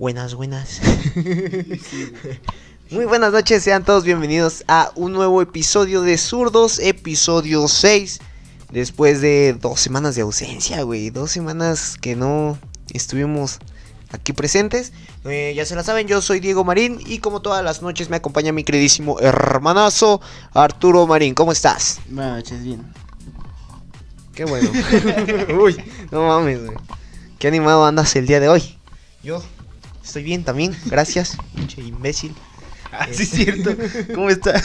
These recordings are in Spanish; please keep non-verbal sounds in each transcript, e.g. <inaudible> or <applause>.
Buenas, buenas. <laughs> Muy buenas noches, sean todos bienvenidos a un nuevo episodio de Zurdos, episodio 6. Después de dos semanas de ausencia, güey. Dos semanas que no estuvimos aquí presentes. Eh, ya se la saben, yo soy Diego Marín y como todas las noches me acompaña mi queridísimo hermanazo Arturo Marín. ¿Cómo estás? Buenas noches, bien. Qué bueno. <laughs> Uy, no mames, güey. Qué animado andas el día de hoy. Yo estoy bien también, gracias, <laughs> pinche imbécil. Ah, sí, es cierto. ¿Cómo estás?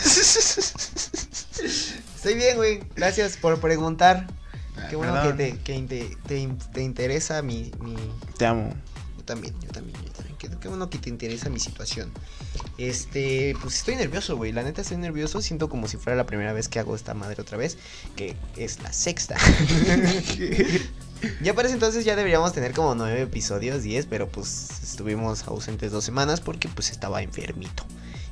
<laughs> Estoy bien, güey. Gracias por preguntar. Ah, Qué bueno que, te, que te, te interesa mi, mi... Te amo. Yo también, yo también, yo también. Qué, qué bueno que te interesa mi situación. Este, pues estoy nervioso, güey. La neta estoy nervioso. Siento como si fuera la primera vez que hago esta madre otra vez. Que es la sexta. <laughs> ya para ese entonces ya deberíamos tener como nueve episodios, diez. Pero pues estuvimos ausentes dos semanas porque pues estaba enfermito.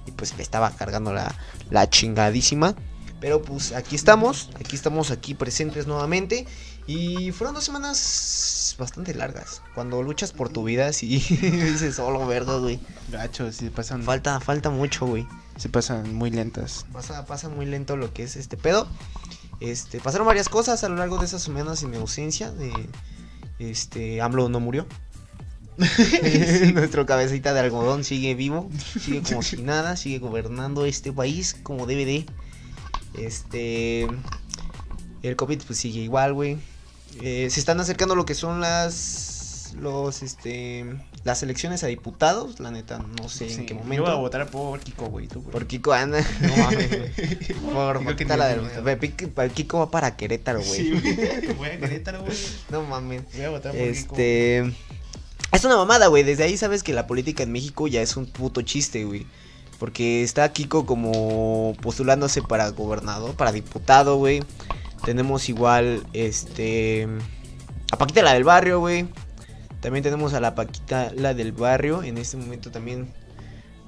Y pues le estaba cargando la, la chingadísima. Pero pues aquí estamos, aquí estamos aquí presentes nuevamente. Y fueron dos semanas bastante largas. Cuando luchas por tu vida, sí <laughs> dices, solo verga, güey. Gacho, sí pasan. Falta, falta mucho, güey. Se pasan muy lentas. Pasa, pasa muy lento lo que es este pedo. Este, pasaron varias cosas a lo largo de esas semanas en mi ausencia. De, este, AMLO no murió. <laughs> <laughs> Nuestro cabecita de algodón sigue vivo, sigue como si nada, sigue gobernando este país como de. Este, el COVID pues sigue igual, güey. Eh, se están acercando lo que son las, los, este, las elecciones a diputados. La neta, no sé en qué Yo momento. voy a votar por Kiko, güey. tú, güey. Por Kiko anda. <laughs> No mames, güey. Por Paquita la del. Kiko va para Querétaro, güey. Sí, güey. Voy a Querétaro, güey. <laughs> No mames. Voy a votar por Kiko. Este. Es una mamada, güey. Desde ahí sabes que la política en México ya es un puto chiste, güey. Porque está Kiko como postulándose para gobernador, para diputado, güey. Tenemos igual, este. A Paquita la del barrio, güey. También tenemos a la Paquita la del barrio. En este momento también.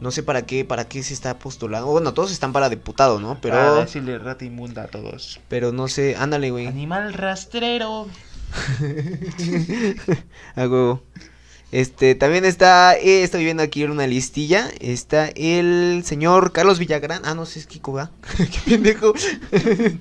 No sé para qué, para qué se está postulando. Bueno, todos están para diputado, ¿no? Para Pero. decirle rata inmunda a todos. Pero no sé. Ándale, güey. Animal rastrero. <laughs> A huevo. Este, también está, eh, estoy viendo aquí una listilla. Está el señor Carlos Villagrán. Ah, no sé, es Kiko, ¿verdad? <laughs> Qué pendejo. <laughs>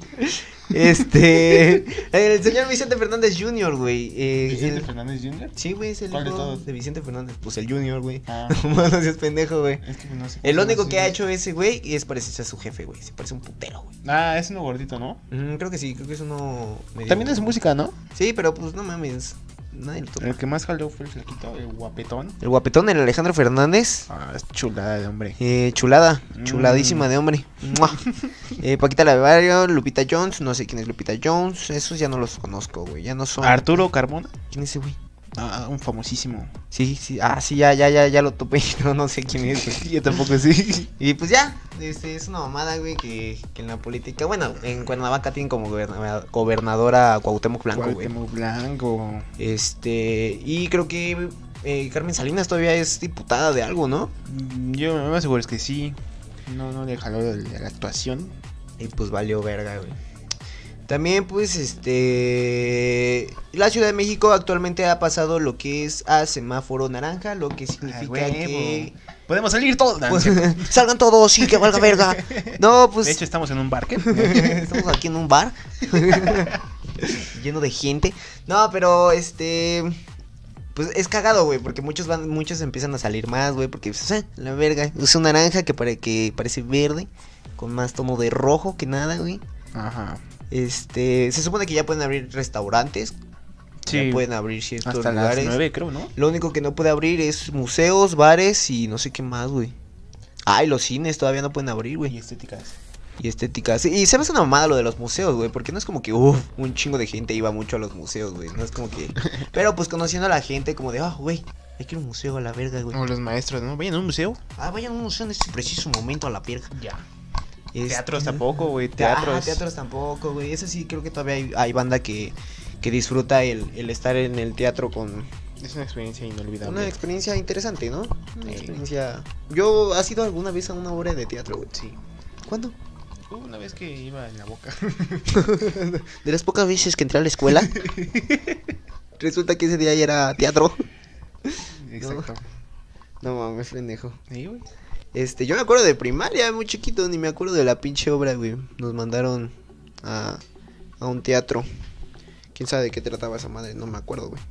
este, <laughs> el señor Vicente Fernández Jr., güey. eh, ¿Vicente el- Fernández Jr.? Sí, güey, es el ¿Cuál de todos? de Vicente Fernández. Pues el Junior, güey. Ah, <laughs> No, seas pendejo, güey. es que no sé. El único que ha hecho ese güey es parecerse a su jefe, güey. Se parece un putero, güey. Ah, es uno gordito, ¿no? Ujú, creo que sí, creo que es uno medio- También es música, ¿no? Sí, pero pues no mames. Nadie lo topa. El que más jaló fue el flaquito, el guapetón. El guapetón, el Alejandro Fernández. Ah, es chulada de hombre. Eh, chulada, Mm. chuladísima de hombre. <laughs> Eh, Paquita la de Barrio, Lupita Jones, no sé quién es Lupita Jones, esos ya no los conozco, güey, ya no son. Arturo Carmona. ¿Quién es ese güey? Ah, un famosísimo. Sí, sí, ah, sí, ya, ya, ya, ya lo topé, <laughs> no, no sé quién es, güey. <laughs> Yo tampoco sí. Y pues ya, este, es una mamada, güey, que, que en la política, bueno, en Cuernavaca tienen como goberna- gobernadora Cuauhtémoc Blanco, güey. Cuauhtémoc Blanco. Este, y creo que eh, Carmen Salinas todavía es diputada de algo, ¿no? Mm, Yo me aseguro es que sí. No, no le jaló de la actuación. Y pues valió verga, güey. También, pues, este. La Ciudad de México actualmente ha pasado lo que es a semáforo naranja, lo que significa huevo. que. Podemos salir todos. Pues, <laughs> salgan todos y que valga verga. <laughs> No, pues. de hecho, estamos en un parque. <laughs> Estamos aquí en un bar lleno de gente. No, pero este. Pues es cagado, güey, porque muchos van, muchos empiezan a salir más, güey, porque pues, eh, la verga, es un naranja que, pare- que parece verde, con más tono de rojo que nada, güey. Ajá. Este, se supone que ya pueden abrir restaurantes, Sí. ya pueden abrir ciertos Hasta las lugares. nueve, creo, ¿no? Lo único que no puede abrir es museos, bares y no sé qué más, güey. Ah, y los cines todavía no pueden abrir, güey. Y estéticas. Y estética. Sí, y se me hace una mamada lo de los museos, güey. Porque no es como que, uff, un chingo de gente iba mucho a los museos, güey. No es como que. <laughs> Pero pues conociendo a la gente, como de, ah, güey, hay que ir a un museo a la verga, güey. Como los maestros, ¿no? Vayan a un museo. Ah, vayan a un museo en este preciso momento a la verga. Ya. Este- Teatros tampoco, güey. Teatros. Teatros. teatros tampoco, güey. Eso sí, creo que todavía hay, hay banda que, que disfruta el, el estar en el teatro con Es una experiencia inolvidable. una experiencia interesante, ¿no? Una Sí. experiencia. Yo, ¿has ido alguna vez a una obra de teatro, güey? Sí. ¿Cuándo? Una vez que iba en la boca. <laughs> De las pocas veces que entré a la escuela, <laughs> resulta que ese día ya era teatro. Exacto. No mames, pendejo. Sí, güey. Este, yo me acuerdo de primaria, muy chiquito, ni me acuerdo de la pinche obra, güey. Nos mandaron a, a un teatro. ¿Quién sabe de qué trataba esa madre? No me acuerdo, güey.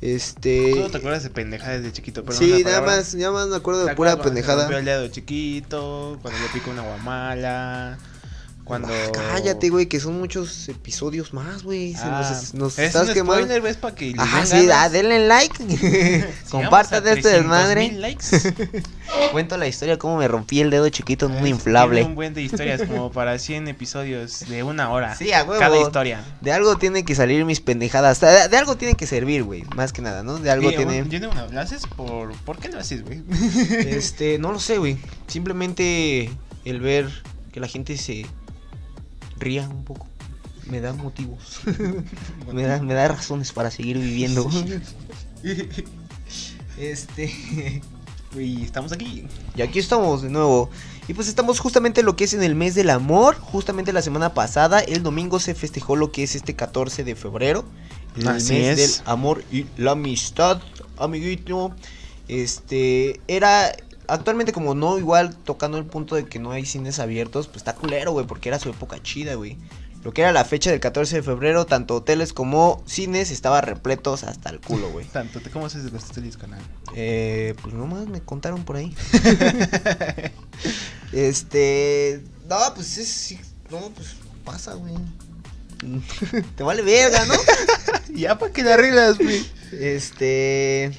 Este... ¿Tú no te acuerdas de pendejadas de chiquito? Perdón, Sí, nada más, nada más me acuerdo ¿Te de pura acuerdas cuando se pendejada. el dedo de chiquito, cuando le pica una guamala, cuando... Ah, cállate, güey, que son muchos episodios más, güey. Se Ah, nos, nos es estás un quemando. spoiler, ¿ves? Para que den sí, da, denle like. <laughs> <laughs> Compartan este 300,000 desmadre. likes. <laughs> Cuento la historia cómo me rompí el dedo chiquito en un inflable. un buen de historias como para 100 episodios de una hora. Sí, a huevo. Cada historia. De algo tiene que salir mis pendejadas. De, de algo tiene que servir, güey. Más que nada, ¿no? De algo Sí, tiene. Yo una, ¿Lo haces por...? ¿Por qué lo haces, güey? Este, no lo sé, güey. Simplemente el ver que la gente se ría un poco. Me da motivos. <laughs> me, da, me da razones para seguir viviendo. <laughs> este. <laughs> Y estamos aquí. Y aquí estamos de nuevo. Y pues estamos justamente lo que es en el mes del amor. Justamente la semana pasada, el domingo se festejó lo que es este 14 de febrero. El Así mes es. del amor y la amistad, amiguito. Este, era actualmente como no igual tocando el punto de que no hay cines abiertos, pues está culero, güey, porque era su época chida, güey. Lo que era la fecha del 14 de febrero, tanto hoteles como cines estaban repletos hasta el culo, güey. <laughs> Tanto, ¿te- ¿cómo haces de los hoteles, canal? Eh, pues nomás me contaron por ahí. <laughs> este. No, pues es. sí, No, pues pasa, güey. <laughs> Te vale verga, ¿no? ya, ¿para qué la arreglas, güey? Este.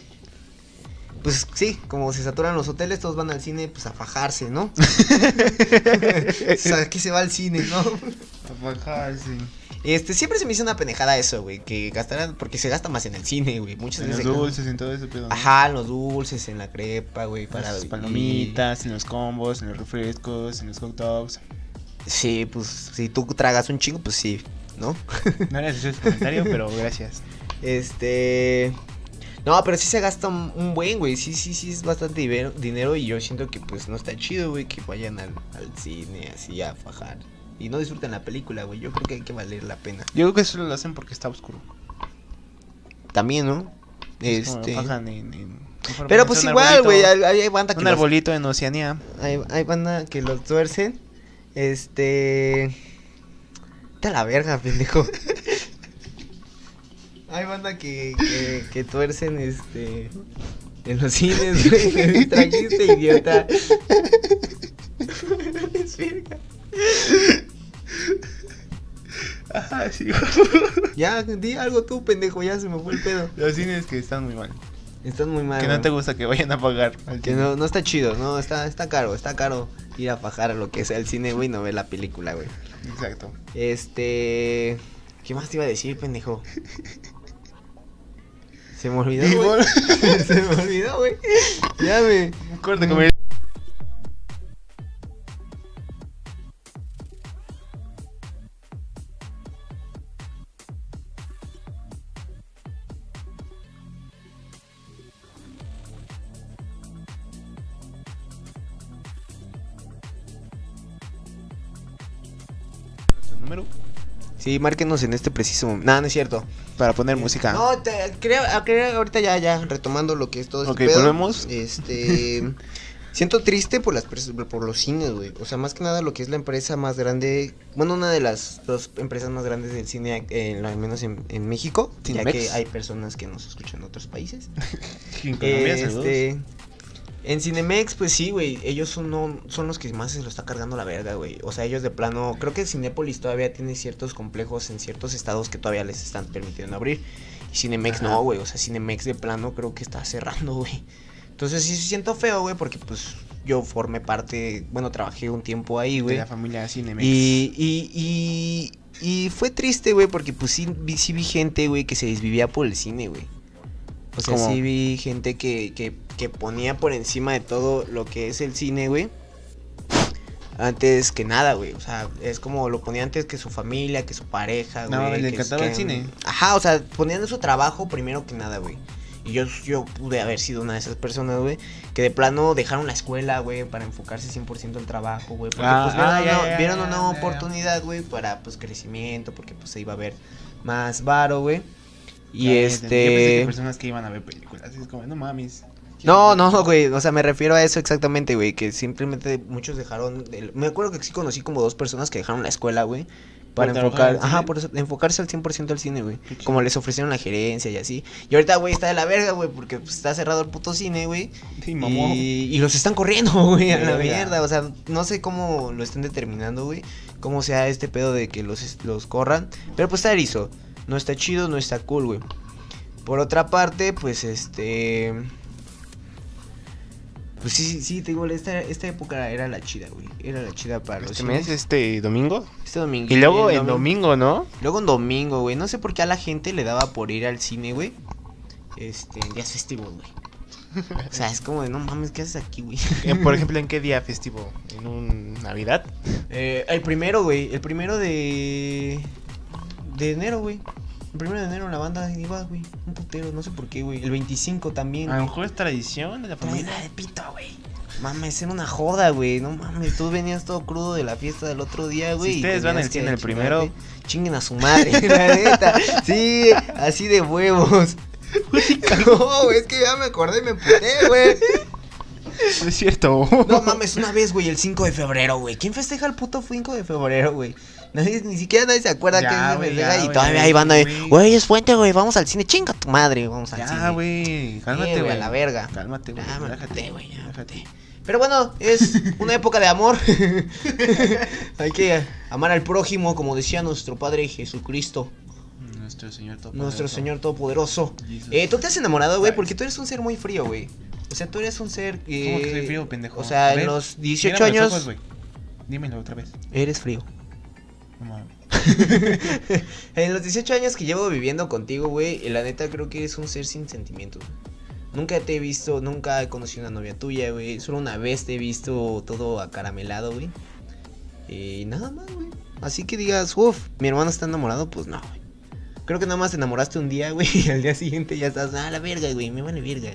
Pues sí, como se saturan los hoteles, todos van al cine pues a fajarse, ¿no? <laughs> o sea, aquí se va al cine, ¿no? A bajarse. Este, siempre se me hizo una pendejada eso, güey, que gastaran, porque se gasta más en el cine, güey, muchas En los veces. se- dulces, en todo ese pedo. Ajá, en los dulces, en la crepa, güey, para Las palomitas, en los combos, en los refrescos, en los hot dogs. Sí, pues si tú tragas un chingo, pues sí, ¿no? No era ese comentario, pero gracias. <laughs> Este. No, pero sí se gasta un, un buen, güey. Sí, sí, sí, es bastante dinero. Y yo siento que, pues, no está chido, güey, que vayan al, al cine así a fajar. Y no disfruten la película, güey. Yo creo que hay que valer la pena. Yo creo que eso lo hacen porque está oscuro. También, ¿no? Es Este. fajan en- Pero pues igual, güey. Hay, hay banda que Un los- arbolito en Oceanía. hay, hay banda que los tuercen. Este. Te a la verga, pendejo. Hay banda que, que, que tuercen, este. En los cines, güey. <laughs> Me distrajiste, idiota. Es verga. Ajá, sí. ya, di algo tú, pendejo. Ya se me fue el pedo. Los cines que están muy mal. Estás muy mal. que no te gusta que vayan a pagar. al Que cine. no, no está chido, no, está, está caro, está caro ir a fajar a lo que sea el cine, güey, no ver la película, güey. Exacto. Este. ¿Qué más te iba a decir, pendejo? Se me olvidó, güey. vol- <laughs> Se me olvidó, güey. Ya me. Corte comercial. Nuestro número Sí, márquenos en este preciso momento. No, no es cierto. para poner música. No, te, quería, quería ahorita ya, ya, retomando lo que es todo Ok, este pedo, volvemos. Este. <laughs> Siento triste por las por los cines, güey. O sea, más que nada lo que es la empresa más grande, bueno, una de las dos empresas más grandes del cine, eh, al menos en, en México, ya que hay personas que nos escuchan en otros países. <laughs> En Colombia, saludos. Este, en Cinemex, pues sí, güey, ellos son, no, son los que más se lo está cargando la verga, güey. O sea, ellos de plano, creo que Cinépolis todavía tiene ciertos complejos en ciertos estados que todavía les están permitiendo abrir. Y Cinemex Ajá. no, güey, o sea, Cinemex de plano creo que está cerrando, güey. Entonces sí siento feo, güey, porque pues yo formé parte, bueno, trabajé un tiempo ahí, de güey. la familia Cinemex. Y, y, y, y fue triste, güey, porque pues sí, sí vi gente, güey, que se desvivía por el cine, güey. O sea, ¿Cómo? sí vi gente que, que, que ponía por encima de todo lo que es el cine, güey. Antes que nada, güey. O sea, es como lo ponía antes que su familia, que su pareja, güey. No, le encantaba el cine. Ajá, o sea, ponían su trabajo primero que nada, güey. Y yo, yo pude haber sido una de esas personas, güey, que de plano dejaron la escuela, güey, para enfocarse 100% al trabajo, güey. Porque Ah, pues vieron, ah, una, ya, vieron una ya. oportunidad, güey, para pues crecimiento, porque pues se iba a ver más varo, güey. Y. Yo pensé que este... personas que iban a ver películas. Es como, no mames. No, no, güey, o sea, me refiero a eso exactamente, güey, que simplemente muchos dejaron, el- me acuerdo que sí conocí como dos personas que dejaron la escuela, güey, para ¿Por trabajar enfocar, en ajá, por eso, enfocarse al 100% al cine, güey, como les ofrecieron la gerencia y así, y ahorita, güey, está de la verga, güey, porque pues, está cerrado el puto cine, güey, Sí, y, y los están corriendo, <laughs> güey, a la mierda, o sea, no sé cómo lo estén determinando, güey, cómo sea este pedo de que los, los corran, pero pues está erizo, no está chido, no está cool, güey. Por otra parte, pues este... Pues sí, sí, sí, te digo, esta, esta época era la chida, güey. Era la chida para los Este cines. mes, este domingo. Este domingo. Y luego el el domingo, ¿no? Luego en domingo, güey. No sé por qué a la gente le daba por ir al cine, güey. Este, en días festivos, güey. O sea, es como de, no mames, ¿qué haces aquí, güey? Eh, Por <laughs> ejemplo, ¿en qué día festivo? ¿En un Navidad? Eh, el primero, güey. El primero de. De enero, güey. El primero de enero la banda iba, güey. Un putero, no sé por qué, güey. El 25 también. A lo mejor es tradición de la familia. De pito, güey. Mames, era una joda, güey. No mames, tú venías todo crudo de la fiesta del otro día, güey. Si ustedes van al cine el primero-. Chinguen a su madre, <laughs> la neta. Sí, así de huevos. <laughs> No, güey, es que ya me acordé y me puté, güey. No es cierto. No mames, una vez, güey, el 5 de febrero, güey. ¿Quién festeja el puto 5 de febrero, güey? Nadie, ni siquiera nadie se acuerda Ya, que se güey, ya, y todavía hay banda de, güey. es fuente, güey, vamos al cine. Chinga tu madre, vamos al cine. Ya, güey. Cálmate, güey, a la verga. Cálmate, güey. Relájate, güey, relájate. Pero bueno, es una época de amor. <laughs> Hay que amar al prójimo, como decía nuestro Padre Jesucristo, Nuestro Señor Todopoderoso. nuestro Señor Todopoderoso. Eh, ¿Tú te has enamorado, güey? Porque tú eres un ser muy frío, güey. O sea, tú eres un ser que... ¿Cómo que soy frío, pendejo? O sea, en los 18 Mírame los años ojos. Dímelo otra vez. eres frío. <laughs> En los 18 años que llevo viviendo contigo, güey, la neta creo que eres un ser sin sentimientos. Nunca te he visto, nunca he conocido una novia tuya, güey. Solo una vez te he visto todo acaramelado, güey. Y nada más, güey. Así que digas, uff, mi hermano está enamorado, pues no, güey. Creo que nada más te enamoraste un día, güey, <laughs> y al día siguiente ya estás, ah, la verga, güey, me vale verga.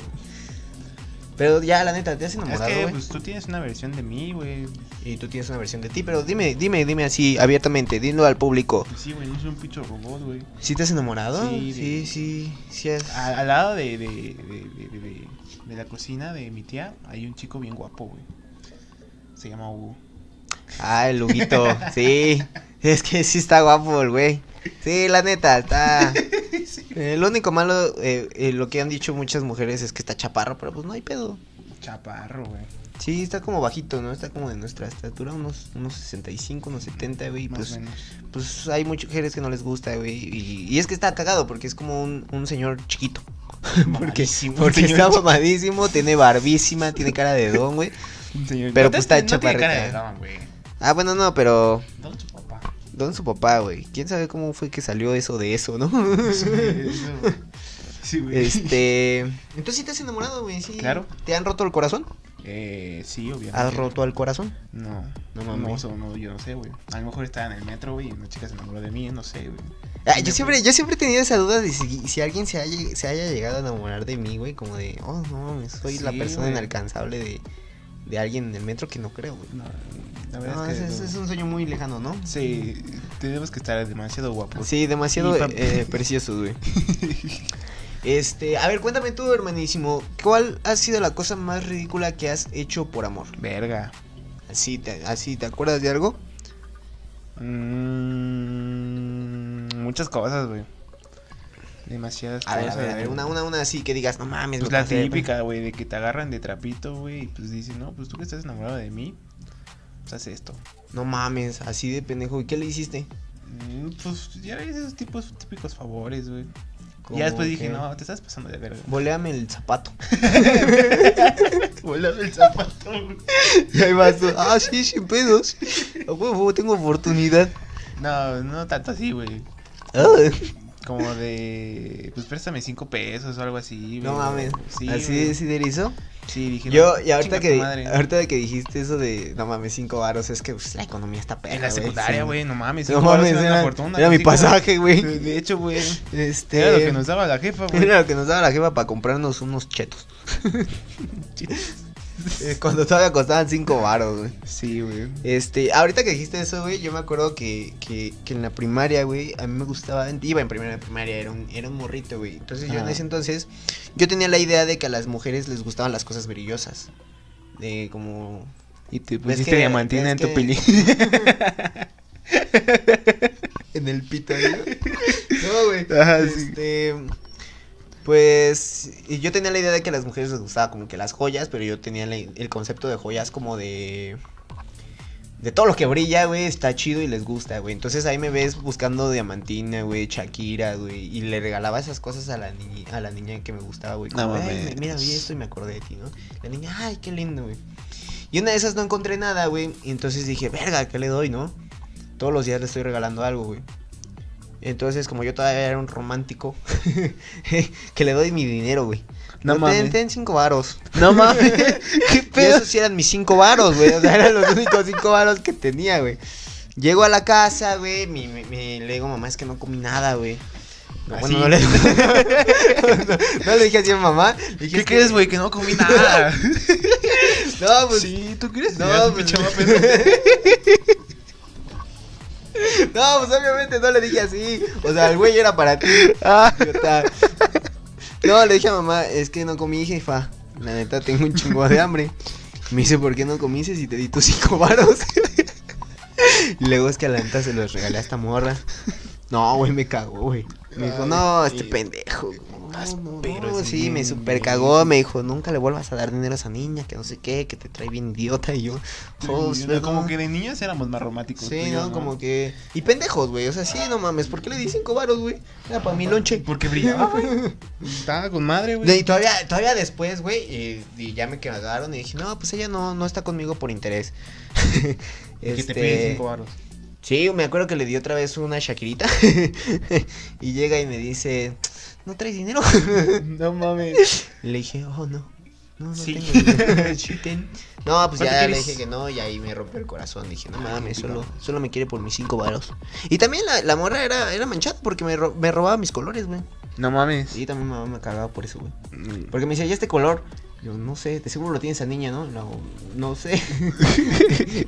Pero ya, la neta, te has Es enamorado, que, güey. pues tú tienes una versión de mí, güey. Y tú tienes una versión de ti, pero dime, dime, dime así, abiertamente, dilo al público. Pues sí, güey, no soy un picho robot, güey. ¿Sí te has enamorado? Sí, sí, de- sí, sí. A- Al lado de, de, de, de, de- de- de la cocina de mi tía hay un chico bien guapo, güey. Se llama Hugo. Ah, el Luguito, sí. <laughs> Es que sí está guapo el güey. Sí, la neta, está. <laughs> Eh, lo único malo, eh, eh, lo que han dicho muchas mujeres es que está chaparro, pero pues no hay pedo. Chaparro, güey. Sí, está como bajito, ¿no? Está como de nuestra estatura, unos, unos 65, unos 70, güey. Más Pues, o menos. pues hay muchas mujeres que no les gusta, güey. Y, y es que está cagado porque es como un, un señor chiquito. <laughs> porque porque está mamadísimo, tiene barbísima, tiene cara de don, güey. <laughs> Señor- Pero pues está no tiene cara chaparrita. de dama, güey. Ah, bueno, no, pero Don su papá. ¿Dónde su papá, güey? ¿Quién sabe cómo fue que salió eso de eso, no? <laughs> Sí, güey. este. Entonces sí te has enamorado, güey, sí. Claro. ¿Te han roto el corazón? Eh, sí, obviamente. ¿Has roto el corazón? No, No no, mames. no, no, yo no sé, güey. A lo mejor estaba en el metro, güey, y una chica se enamoró de mí, no sé, güey. Ah, yo siempre, yo siempre he tenido esa duda de si, si alguien se haya, se haya llegado a enamorar de mí, güey, como de, oh, no mames, soy la persona güey. inalcanzable de, de alguien en el metro que no creo, güey. No, la verdad No, es que. no. es un sueño muy lejano, ¿no? Sí, tenemos que estar demasiado guapos. Sí, demasiado pa- eh, preciosos, güey. <laughs> Este, a ver, cuéntame tú, hermanísimo, ¿cuál ha sido la cosa más ridícula que has hecho por amor? Verga. Así, te, así, ¿te acuerdas de algo? Mm, muchas cosas, güey. Demasiadas A ver, a cosas. ver, a ver, una, una, una así que digas, no mames, Pues la típica, güey, de que te agarran de trapito, güey, y pues dicen, no, pues tú que estás enamorado de mí, pues haz esto. No mames, así de pendejo. ¿Y qué le hiciste? Mm, Pues ya ves esos tipos típicos favores, güey. Ya después dije, no, te estás pasando de verga. Voléame el zapato. <laughs> Volame el zapato, güey. y ahí vas tú, ah, sí, sin pedos. A huevo, tengo oportunidad. No, no tanto así, güey. Ah, Como de, pues préstame cinco pesos o algo así, no güey. mames. Sí, así güey. de erizo. Sí, dije, Yo, no, y ahorita que, madre. ahorita que dijiste eso de, no mames, cinco varos, es que pues, la economía está perra, En la güey, secundaria, sí. güey, no mames. No cinco varos mames, era una era, fortuna, era mi pasaje, güey. De hecho, güey, Este... era lo que nos daba la jefa, güey. Era lo que nos daba la jefa para comprarnos unos chetos. <laughs> <laughs> Eh, Cuando todavía costaban 5 baros, güey. Sí, güey. Este, ahorita que dijiste eso, güey, yo me acuerdo que, que, que en la primaria, güey, a mí me gustaba, iba en primera primaria, era un, era un morrito, güey. Entonces yo en ese entonces, yo tenía la idea de que a las mujeres les gustaban las cosas brillosas. De como... Y te ¿Ves pusiste que- diamantina en tu pili. <laughs> En el pito, ¿no? <laughs> No, güey. Ajá, sí. Pues yo tenía la idea de que a las mujeres les gustaba como que las joyas, pero yo tenía el concepto de joyas como de... De todo lo que brilla, güey, está chido y les gusta, güey. Entonces ahí me ves buscando diamantina, güey, Shakira, güey. Y le regalaba esas cosas a la, niña, a la niña que me gustaba, güey. No como, "Ay, mames. me- mira, vi esto y me acordé de ti, ¿no? La niña, ay, qué lindo, güey. Y una de esas no encontré nada, güey. Y entonces dije, verga, ¿qué le doy, no? Todos los días le estoy regalando algo, güey. Entonces, como yo todavía era un romántico, <laughs> que le doy mi dinero, güey. No ten, mames. ten cinco varos. No <laughs> mames. ¿Qué Y pedo? esos sí eran mis cinco varos, güey. O sea, eran los únicos cinco varos que tenía, güey. Llego a la casa, güey. Mi, mi- mi- le digo, mamá, es que no comí nada, güey. No, bueno, no le, <laughs> no, no le dije así a mamá. le dije, ¿Qué crees, güey? Que no comí nada. No, pues. sí, ¿tú crees? No, pues- guapo. <laughs> No, pues obviamente no le dije así. O sea, el güey era para ti. Idiota. No, le dije a mamá, es que no comí, jefa. La neta, tengo un chingo de hambre. Me dice, ¿por qué no comiste si te di tus cinco varos? <laughs> y luego es que a la neta se los regalé a esta morra. No, güey, me cagó, güey. Me dijo, no, este pendejo. No, no, ese sí, me super cagó. Me dijo, nunca le vuelvas a dar dinero a esa niña, que no sé qué, que te trae bien idiota. Y yo, oh, Sí, como que de niños éramos más románticos. Sí, no, como que. Y pendejos, güey. O sea, sí, no mames. ¿Por qué le di cinco varos, güey? Era para mi lonche. <laughs> Porque brillaba, güey. Estaba con madre, güey. Y todavía, todavía después, güey, y, y ya me cagaron y dije, no, pues ella no, no está conmigo por interés. <laughs> Que te Este, piden cinco varos. Sí, me acuerdo que le di otra vez una Shakirita. <laughs> y llega y me dice, ¿no traes dinero? <laughs> No mames. Le dije, oh, no. No, no Sí. tengo dinero. <laughs> <laughs> Sí, ten. No, pues ¿Cuánto ya le dije que no y ahí me rompió el corazón. Dije, no mames, solo, solo me quiere por mis cinco varos. Y también la, la morra era, era manchada porque me, ro- me robaba mis colores, güey. No mames. Y también mi mamá me cagaba por eso, güey. Mm. Porque me decía, ¿y este color? Yo, no sé, de seguro lo tiene esa niña, ¿no? No, no sé.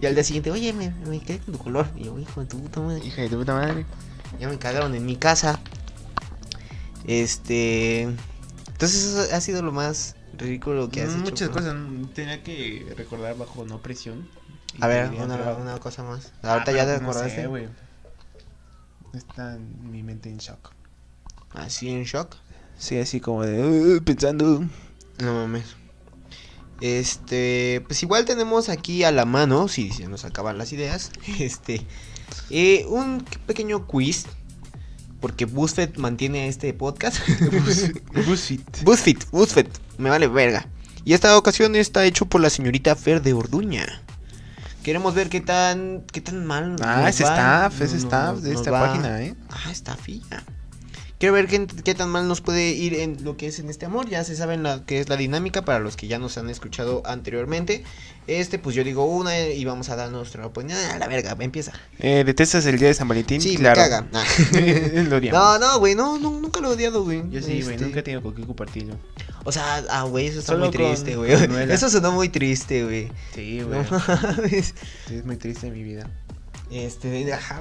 y al día siguiente, oye, me, me quedé con tu color. Y yo, hijo de tu puta madre. Hija de tu puta madre. Ya me cagaron en mi casa. Este. Entonces, eso ha sido lo más ridículo que has Mm, hecho. Muchas cosas. Tenía que recordar bajo no presión. A ver, una, una cosa más. Ah, Ahorita ya te pues no sé, acordaste. güey. Está en mi mente en shock. Así en shock. Sí, así como de "Uh, pensando. No mames. Este, pues igual tenemos aquí a la mano, si se nos acaban las ideas, <laughs> este, eh, un pequeño quiz, porque BuzzFeed mantiene este podcast. <laughs> BuzzFeed. BuzzFeed, BuzzFeed, me vale verga. Y esta ocasión está hecho por la señorita Fer de Orduña. Queremos ver qué tan, qué tan mal. Ah, nos es va, staff, es staff de esta va. página, ¿eh? Ah, staffilla. Quiero ver qué, qué tan mal nos puede ir en lo que es en este amor. Ya se saben la que es la dinámica para los que ya nos han escuchado anteriormente. Este, pues yo digo una y vamos a dar nuestra opinión. A la verga, empieza. Eh, ¿Detestas el día de San Valentín? Sí, claro. me caga. Nah. <laughs> <laughs> Lo odiamos. No, no, güey, no, no, nunca lo he odiado, güey. Yo sí, güey, Este, nunca he tenido con qué compartirlo. O sea, ah, güey, eso está Solo muy triste, güey. Eso sonó muy triste, güey. Sí, No güey. Sí, es muy triste mi vida. Este, ajá,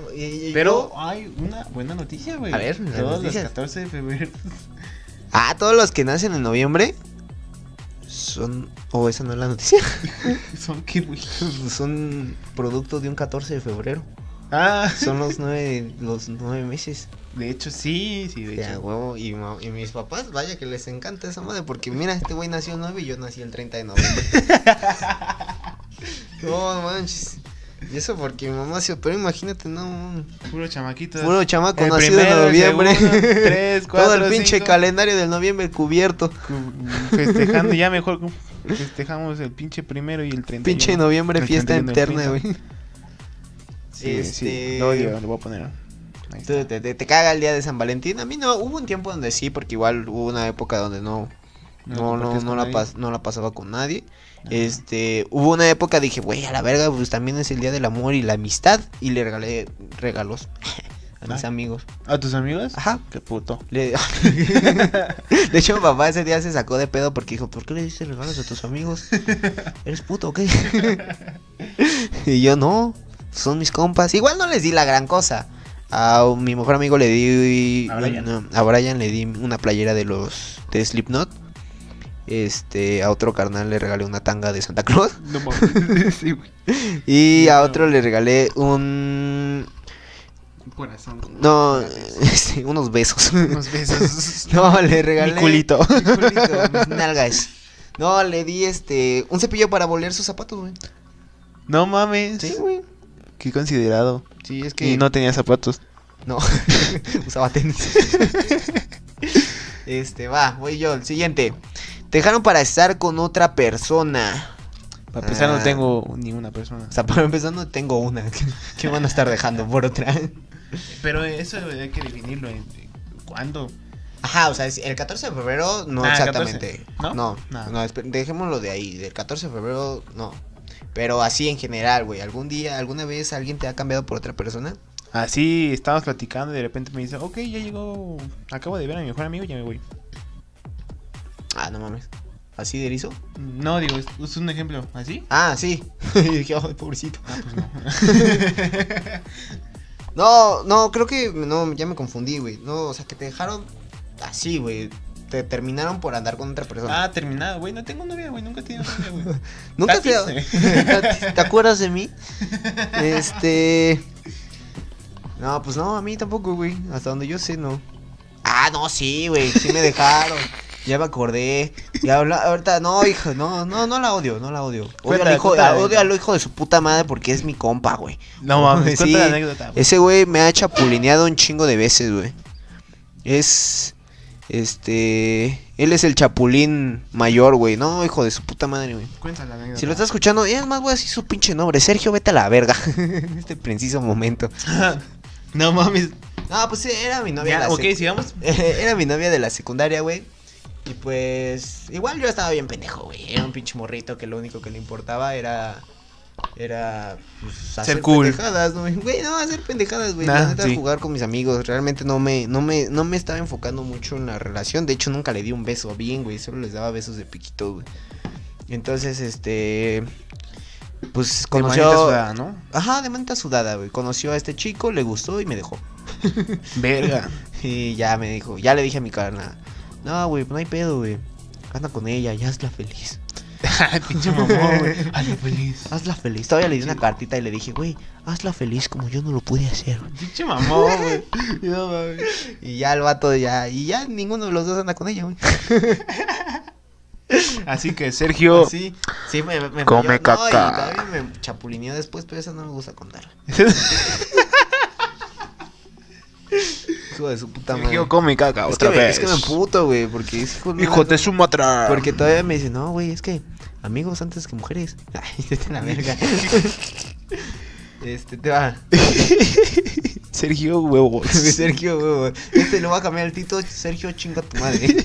Pero yo- hay una buena noticia, güey. A ver, Todos noticias. los 14 de febrero. <laughs> Ah, todos los que nacen en noviembre son. O esa no es la noticia. <laughs> Son qué, güey. son producto de un 14 de febrero. Ah, Son los <laughs> nueve, los nueve meses. de hecho, sí, sí, de hecho. huevo. Y, y mis papás, vaya que les encanta esa madre. Porque mira, este güey nació el 9 y yo nací el 30 de noviembre. no, no manches. Y eso porque mi mamá se operó, imagínate, no. Puro chamaquito. Puro chamaco El nacido en primero, el noviembre. segundo, tres, <laughs> Todo el pinche cinco. calendario del noviembre cubierto. Cu- Festejando, ya mejor festejamos el pinche primero y el 31. Pinche noviembre, El fiesta 31 eterna, fiesta. güey. Sí, Este- sí, lo odio, lo voy a poner. Ahí está. ¿Tú- ¿Te, te, te caga el día de San Valentín? A mí no, hubo un tiempo donde sí, porque igual hubo una época donde no, ¿No no, no, la, pas- no la pasaba con nadie. Ajá. Este, hubo una época dije, güey, a la verga, pues también es el día del amor y la amistad. Y le regalé regalos <laughs> a mis Ah. amigos. ¿A tus amigos? Ajá. Qué puto. Le- <laughs> de hecho, mi papá ese día se sacó de pedo porque dijo, ¿por qué le diste regalos a tus amigos? ¿Eres puto o qué? <laughs> y yo, no, son mis compas. Igual no les di la gran cosa. A mi mejor amigo le di... ¿A Brian? a Brian le di una playera de los... de Slipknot. Este, a otro carnal le regalé una tanga de Santa Claus. <laughs> No mames. <laughs> sí, güey. Y a No. otro le regalé un... Un corazón. No, este, unos besos. Unos besos. <laughs> No, le regalé. Mi culito. Mi culito, mis nalgas. No, le di este. Un cepillo para bolear sus zapatos, güey. No mames. Sí, güey. Qué considerado. Sí, es que. Y no tenía zapatos. No. Usaba tenis. este, va, voy yo. El siguiente. Te dejaron para estar con otra persona. Para empezar, Ah. no tengo ni una persona. O sea, para empezar, no tengo una. <laughs> que van a estar dejando por otra? Pero eso hay que definirlo. ¿en- ¿Cuándo? Ajá, o sea, el 14 de febrero no Ah, el exactamente. 14, ¿no? No, No. no, dejémoslo de ahí. Del 14 de febrero, no. Pero así en general, güey. ¿Algún día, alguna vez alguien te ha cambiado por otra persona? Así estábamos platicando y de repente me dice, ok, ya llegó. Acabo de ver a mi mejor amigo y ya me voy. Ah, no mames. ¿Así de erizo? No, digo, es, es un ejemplo. ¿Así? Ah, sí. <laughs> Y dije, ay, pobrecito. Ah, pues no. <laughs> No, no, creo que no, ya me confundí, güey. No, o sea, que te dejaron así, güey. Te terminaron por andar con otra persona. ah, terminado, güey. No tengo novia, güey. Nunca he tenido novia, güey. <laughs> Nunca te. ¿Te acuerdas de mí? Este. No, pues no, a mí tampoco, güey. Hasta donde yo sé, no. Ah, no, sí, güey. Sí me dejaron. Ya me acordé. Ya habla- ahorita, no, hijo, no, no, no la odio, no la odio. Odio, Cuéntala, al hijo, cuéntala, odio al hijo de su puta madre porque es mi compa, güey. No mames, <laughs> Sí, la anécdota. güey. Ese güey me ha chapulineado un chingo de veces, güey. Es. Este. Él es el chapulín mayor, güey. No, hijo de su puta madre, güey. Cuenta la anécdota. Si lo estás escuchando, y además voy a decir su pinche nombre. Sergio, vete a la verga. <laughs> en este preciso momento. <laughs> no mames. No, pues era mi novia. Ya, de la ok, sigamos. era mi novia de la secundaria, güey. Y pues. Igual yo estaba bien pendejo, güey. Era un pinche morrito que lo único que le importaba era. Era. Pues, hacer cool. pendejadas, ¿no? Güey, no, hacer pendejadas, güey. Nah, La neta, sí. jugar con mis amigos. Realmente no me, no, me, no me estaba enfocando mucho en la relación. De hecho, nunca le di un beso bien, güey. Solo les daba besos de piquito, güey. Entonces, este. Pues De manita conoció. sudada, ¿no? Ajá, de manita sudada, güey. Conoció a este chico, le gustó y me dejó. Verga. <laughs> Y ya me dijo, ya le dije a mi carnal, no, güey, no hay pedo, güey. Anda con ella, ya hazla feliz. <laughs> Pinche mamón, güey. Hazlo feliz. Hazla feliz. Todavía le di una cartita y le dije, güey, hazla feliz como yo no lo pude hacer. Pinche mamón, güey. <laughs> No. Y ya el vato ya, y ya ninguno de los dos anda con ella, güey. <laughs> Así que Sergio. Sí, sí, me, me, me Come falló. No, y caca. todavía me chapulineó después, pero eso no me gusta contar. Hijo de su puta madre. Sergio come caca Es que, otra me, vez. es que me emputo, güey, porque es hijo de Hijo una- de su matra. Porque todavía me dice, no, güey, es que amigos antes que mujeres. <laughs> Ay, vete la verga. <laughs> este, te va. <laughs> Sergio huevos. Sergio, güey. Este lo va a cambiar el tito. Sergio, chinga tu madre.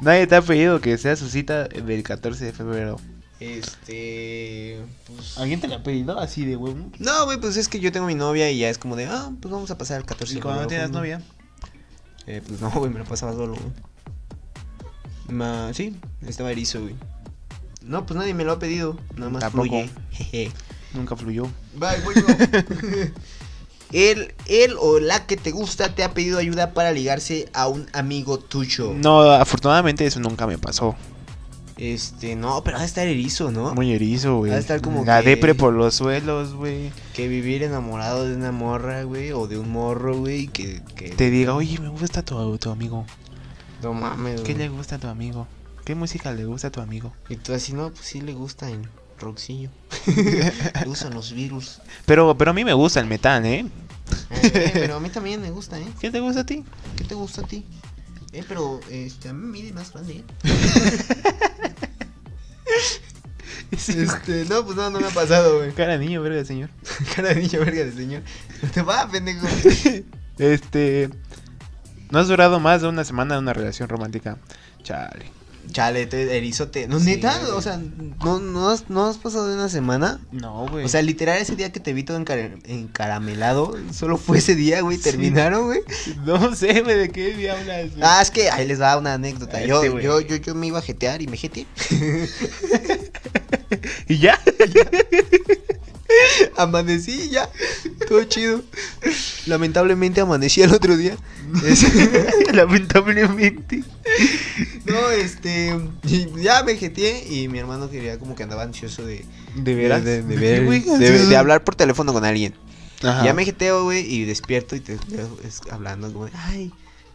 Nadie te ha pedido que sea su cita del 14 de febrero. Este. Pues. ¿Alguien te la ha pedido así de huevo? No, güey, pues es que yo tengo mi novia y ya es como de, ah, pues vamos a pasar el 14 ¿Y de cuando no tienes novia? Eh, pues no, güey, me lo pasaba solo, güey. Ma, sí, estaba erizo, güey. No, pues nadie me lo ha pedido. Nada más Tampoco. fluye. Jeje. Nunca fluyó. Bye, yo. <laughs> él, él o la que te gusta te ha pedido ayuda para ligarse a un amigo tuyo. No, afortunadamente eso nunca me pasó. Este, no, pero ha de estar erizo, ¿no? Muy erizo, güey. Ha de estar como La que- depre por los suelos, güey. Que vivir enamorado de una morra, güey, o de un morro, güey, que, que... Te diga, oye, me gusta tu, tu amigo. No mames, ¿Qué le gusta a tu amigo? ¿Qué música le gusta a tu amigo? Y tú así, no, pues sí le gusta el rockcillo. <laughs> le gustan los virus. Pero, pero a mí me gusta el metal, ¿eh? Eh, pero a mí también me gusta, ¿eh? ¿Qué te gusta a ti? ¿Qué te gusta a ti? Eh, pero, este, a mí me mide más grande, ¿eh? <laughs> Este, no, pues no, no me ha pasado, güey. Cara de niño, verga, señor. Cara de niño, verga de señor. <laughs> Te va, pendejo. <laughs> Este. No has durado más de una semana en una relación romántica. Chale. Chale, te erizote. No, Sí, neta, güey. o sea, ¿no, no, has, ¿no has pasado de una semana? No, güey. O sea, literal, ese día que te vi todo encar- encaramelado, solo fue ese día, güey, terminaron, güey. <laughs> no sé, güey, de qué día hablas, güey. Ah, es que ahí les va una anécdota. Este, Yo, güey. yo, yo, yo me iba a jetear y me jeteé. <laughs> ¿Y ya? Y <laughs> ya, <laughs> todo chido. Lamentablemente amanecí el otro día. <laughs> Lamentablemente. no, este, ya me jeteé y mi hermano quería como que andaba ansioso de, ¿De de, veras? de, ver- de- hablar por teléfono con alguien. Ajá. Ya me jeteo, güey, y despierto y te veo hablando como de, ay,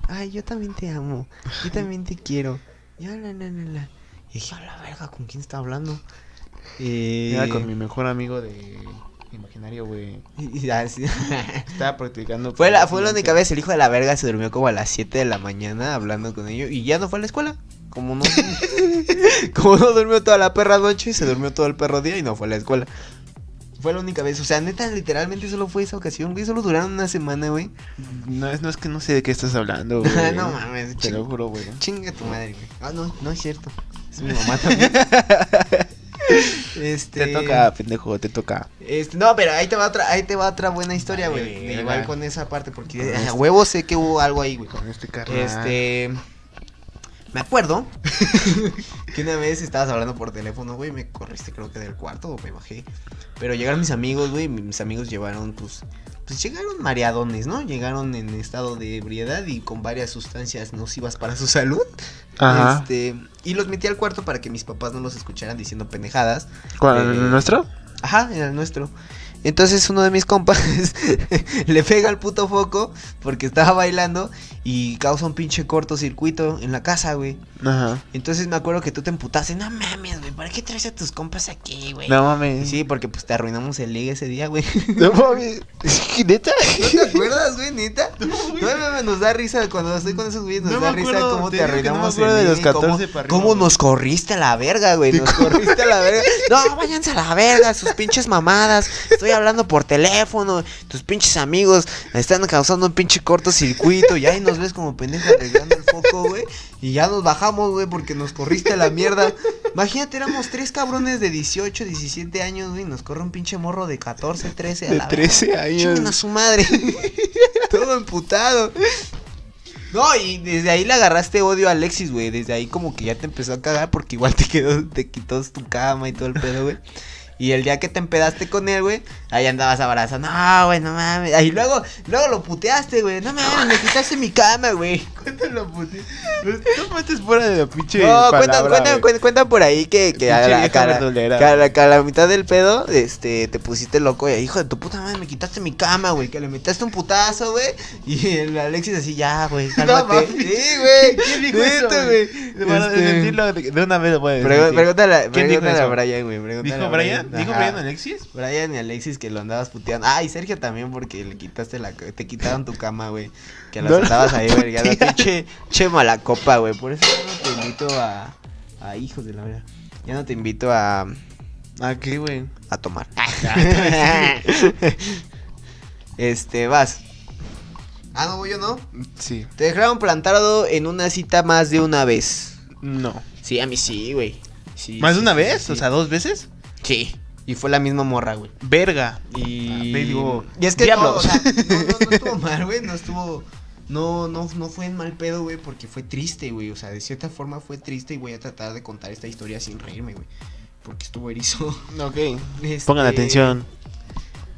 ay, yo también te amo, yo también te quiero. Ya, la, la, la, la. Y dije, a la verga, ¿con quién está hablando? Eh, Era con mi mejor amigo de imaginario, güey. <laughs> y- y así- <laughs> Estaba practicando. fue, la, fue la única vez, el hijo de la verga se durmió como a las 7 de la mañana hablando con ellos y ya no fue a la escuela. Como no, <laughs> como no durmió toda la perra noche, se durmió todo el perro día y no fue a la escuela. Fue la única vez, o sea, neta, literalmente solo fue esa ocasión, güey, solo duraron una semana, güey. No es, no es que no sé de qué estás hablando, güey. no mames, Te lo juro, güey. Chinga tu madre, güey. Ah, no, no es cierto. Es mi mamá también. Este. Te toca, pendejo, te toca. Este, no, pero ahí te va otra, ahí te va otra buena historia, güey. Igual con esa parte, porque a este- huevo sé que hubo algo ahí, güey. Con este carnal. Este. Me acuerdo <laughs> que una vez estabas hablando por teléfono, güey. Me corriste, creo que del cuarto o me bajé. Pero llegaron mis amigos, güey. y Mis amigos llevaron, pues. Pues llegaron mareadones, ¿no? Llegaron en estado de ebriedad y con varias sustancias nocivas para su salud. Ajá. Este, y los metí al cuarto para que mis papás no los escucharan diciendo pendejadas. ¿Cuál, eh, el nuestro? Ajá, era el nuestro. Entonces uno de mis compas <laughs> le pega al puto foco porque estaba bailando y causa un pinche cortocircuito en la casa, güey. Ajá. Entonces me acuerdo que tú te emputaste, no mames, güey, ¿para qué traes a tus compas aquí, güey? No Y mames. Sí, porque pues te arruinamos el ligue ese día, güey. <laughs> No mames. <laughs> ¿Neta? ¿No te acuerdas, güey, neta? <laughs> No, mames, nos da risa cuando estoy con esos güeyes, nos No da me risa acuerdo, cómo te no me arruinamos acuerdo el de los ligue, cómo- 14 para arriba, cómo güey. nos corriste a la verga, güey, nos corriste a la verga. No, váyanse a la verga, sus pinches mamadas. Estoy hablando por teléfono, tus pinches amigos están causando un pinche cortocircuito y ahí nos ves como pendejo arreglando el foco, güey. Y ya nos bajamos, güey, porque nos corriste a la mierda. Imagínate, éramos tres cabrones de 18, 17 años, güey. Nos corre un pinche morro de 14, 13 a De la 13 verga. años. A su madre. <laughs> Todo emputado. No, y desde ahí le agarraste odio a Alexis, güey. Desde ahí como que ya te empezó a cagar porque igual te quedó, te quitó tu cama y todo el pedo, güey. Y el día que te empedaste con él, güey, ahí andabas abrazando. No, güey, no mames. Ahí luego, luego lo puteaste, güey. No mames, me quitaste mi cama, güey. <laughs> Cuéntalo, puti. No metes fuera de la pinche. No, cuentan, cuentan, güey. cuentan, cuentan por ahí que, que a, la, a la- a mitad del pedo, este, te pusiste loco y hijo de tu puta madre, me quitaste mi cama, güey, que le metiste un putazo, güey, y el Alexis así, ya, güey, <laughs> cálmate. mames. sí, güey, <laughs> ¿Quién dijo eso, güey? Este, desmentirlo de una vez desmentir. Pregúntale, ¿Quién dijo pregúntale a? Brian, güey, ¿Dijo Brian? ¿Dijo. Brian Alexis? Brian y Alexis que lo andabas puteando. Ah, y Sergio también porque le quitaste la te quitaron tu cama, güey. Que las No, andabas ahí, tía. Che, che mala copa, güey. Por eso ya no te invito a a hijos de la verdad. Ya no te invito a ¿A qué, güey? a tomar. <laughs> este, vas. Ah, no voy yo, ¿no? Sí. Te dejaron plantado en una cita más de una vez. No. Sí, a mí sí, güey. Sí, ¿Más de sí, una sí, vez? O sea, ¿dos veces? Sí. Y fue la misma morra, güey. Verga. Y, Ah, digo, y es que no, diablos. o sea, <laughs> no, no, no estuvo mal, güey, no estuvo, no, no, no fue en mal pedo, güey, porque fue triste, güey, o sea, de cierta forma fue triste y voy a tratar de contar esta historia sin reírme, güey, porque estuvo erizo. <laughs> Ok. Este, Pongan atención.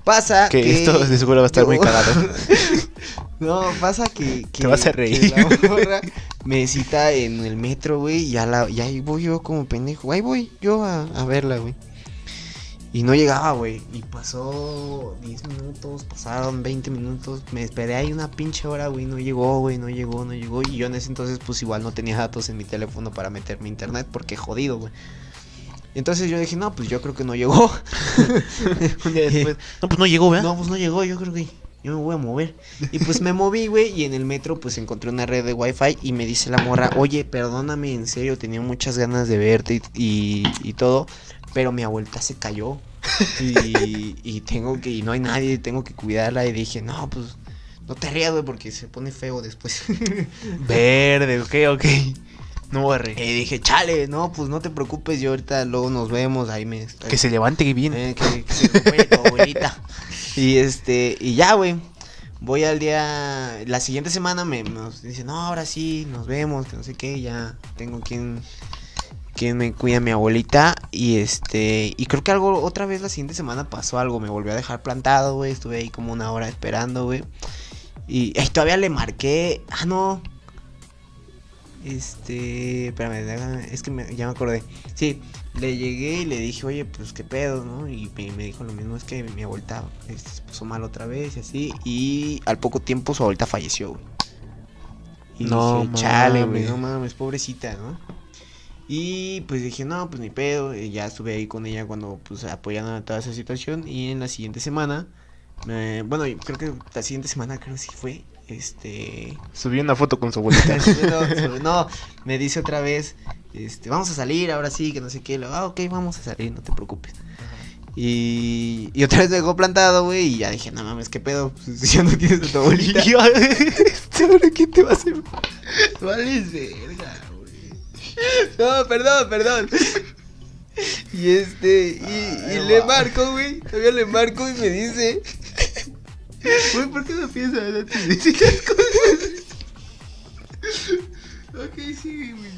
Pasa Que que, esto de seguro va a estar muy cagado. <laughs> no, pasa que, que Te vas a que reír. la morra me cita en el metro, güey, y la, y ahí voy yo como pendejo, ahí voy yo a, a verla, güey. Y no llegaba, güey. Y pasó 10 minutos, pasaron 20 minutos. Me esperé ahí una pinche hora, güey. No llegó, güey. No llegó, no llegó. Y yo en ese entonces, pues igual no tenía datos en mi teléfono para meterme a internet. Porque jodido, güey. Entonces yo dije, no, pues yo creo que no llegó. <laughs> Un día después. No, pues no llegó, ¿verdad? No, pues no llegó, yo creo que yo me voy a mover. Y pues me moví, güey, y en el metro pues encontré una red de wifi y me dice la morra, oye, perdóname, en serio, tenía muchas ganas de verte y, y, y todo, pero mi abuelita se cayó. <laughs> Y, y tengo que, y no hay nadie, tengo que cuidarla. Y dije, no, pues no te rías, güey, porque se pone feo después. <laughs> Verde, ok, ok. No, arre. Y dije, chale, no, pues no te preocupes, yo ahorita luego nos vemos, ahí me... Que se levante que viene. Eh, que, que se recupere tu <laughs> abuelita. Y este, y ya, güey. Voy al día, la siguiente semana me nos dice, no, ahora sí, nos vemos, que no sé qué, ya tengo quien, quien me cuida mi abuelita. Y este, y creo que algo, otra vez la siguiente semana pasó algo, me volvió a dejar plantado, güey. Estuve ahí como una hora esperando, güey. Y ay, todavía le marqué, ah, no. Este, espérame, déjame, es que me- ya me acordé. Sí, le llegué y le dije, oye, pues qué pedo, ¿no? Y me, me dijo lo mismo, es que mi abuelita este, se puso mal otra vez y así. Y al poco tiempo su abuelita falleció, güey. Y No dije, chale, güey, no mames, pobrecita, ¿no? Y pues dije, no, pues ni pedo. Y ya estuve ahí con ella cuando, pues, apoyando a toda esa situación. Y en la siguiente semana, me- bueno, creo que la siguiente semana, creo que sí fue, este... Subí una foto con su abuelita. <laughs> no, me dice otra vez, este, vamos a salir, ahora sí, que no sé qué. Le digo, ah, ok, vamos a salir, no te preocupes. Y, y otra vez me dejó plantado, güey, y ya dije, no mames, qué pedo, pues <laughs> ya no tienes a tu abuelita. <laughs> ¿Ahora quién te va a hacer? Vales verga. <laughs> No, perdón, perdón. Y este, y, le marco, güey, todavía le marco y me dice, Güey, ¿por qué no piensas antes de decir las cosas? ok, sigue, güey.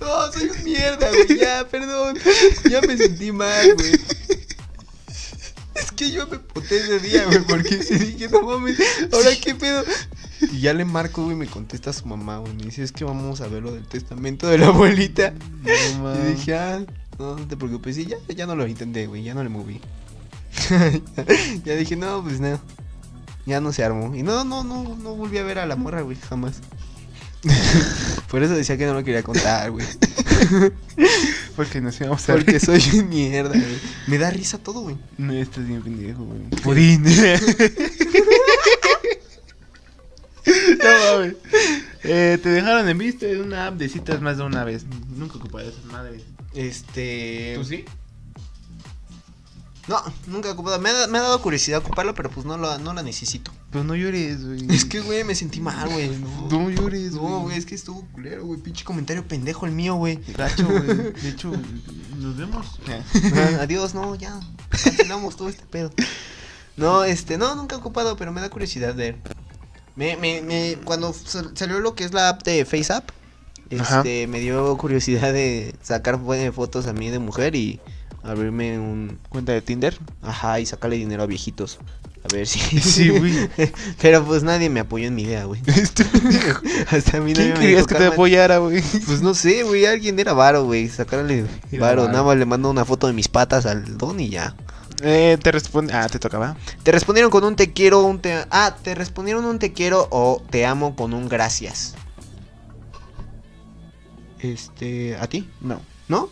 no, soy un mierda, güey, ya, perdón, ya me sentí mal, güey. Es que yo me poté ese día, güey, porque se dije, no mames, ahora qué pedo. Y ya le marco, güey, me contesta su mamá, güey, me dice, es que vamos a ver lo del testamento de la abuelita. No Y dije, ah, no, no te preocupes. Y ya, ya no lo intenté, güey, ya no le moví. <laughs> ya dije, no, pues no. Ya no se armó. Y no, no, no, no volví a ver a la morra, güey, jamás. <laughs> Por eso decía que no lo quería contar, güey. <laughs> Porque nos íbamos a Porque soy un mierda, güey. Me da risa todo, güey. No, estás bien pendejo, güey. Pudín. <laughs> no mames. Eh, te dejaron en visto en una app de citas más de una vez. Nunca ocuparé esas madres. Este. ¿Tú sí? No, nunca he ocupado. Me ha, me ha dado curiosidad ocuparlo, pero pues no, lo, no la necesito. Pues no llores, güey. Es que, güey, me sentí mal, güey. <laughs> No, No llores, no, güey, es que estuvo culero, güey. Pinche comentario pendejo el mío, güey. Gacho, güey. <laughs> De hecho, nos vemos. Adiós, no, ya. Cancelamos todo este pedo. No, este, no, nunca he ocupado, pero me da curiosidad ver. Me, me, me, cuando sal- salió lo que es la app de FaceApp, Ajá. este, me dio curiosidad de sacar fo- fotos a mí de mujer y abrirme un, ¿Cuenta de Tinder? ajá, y sacarle dinero a viejitos. A ver si. <laughs> Sí, güey. <laughs> pero pues nadie me apoyó en mi idea, güey. <laughs> Este. Hasta a mí ¿Quién querías que te apoyara, güey? Pues no sé, güey, alguien era varo, güey. Sacarle varo. Nada más le mando una foto de mis patas al don y ya. Eh, te responde. Ah, te tocaba. Te respondieron con un te quiero, un te... Ah, te respondieron un te quiero o te amo con un gracias. Este, ¿a ti? No. ¿No?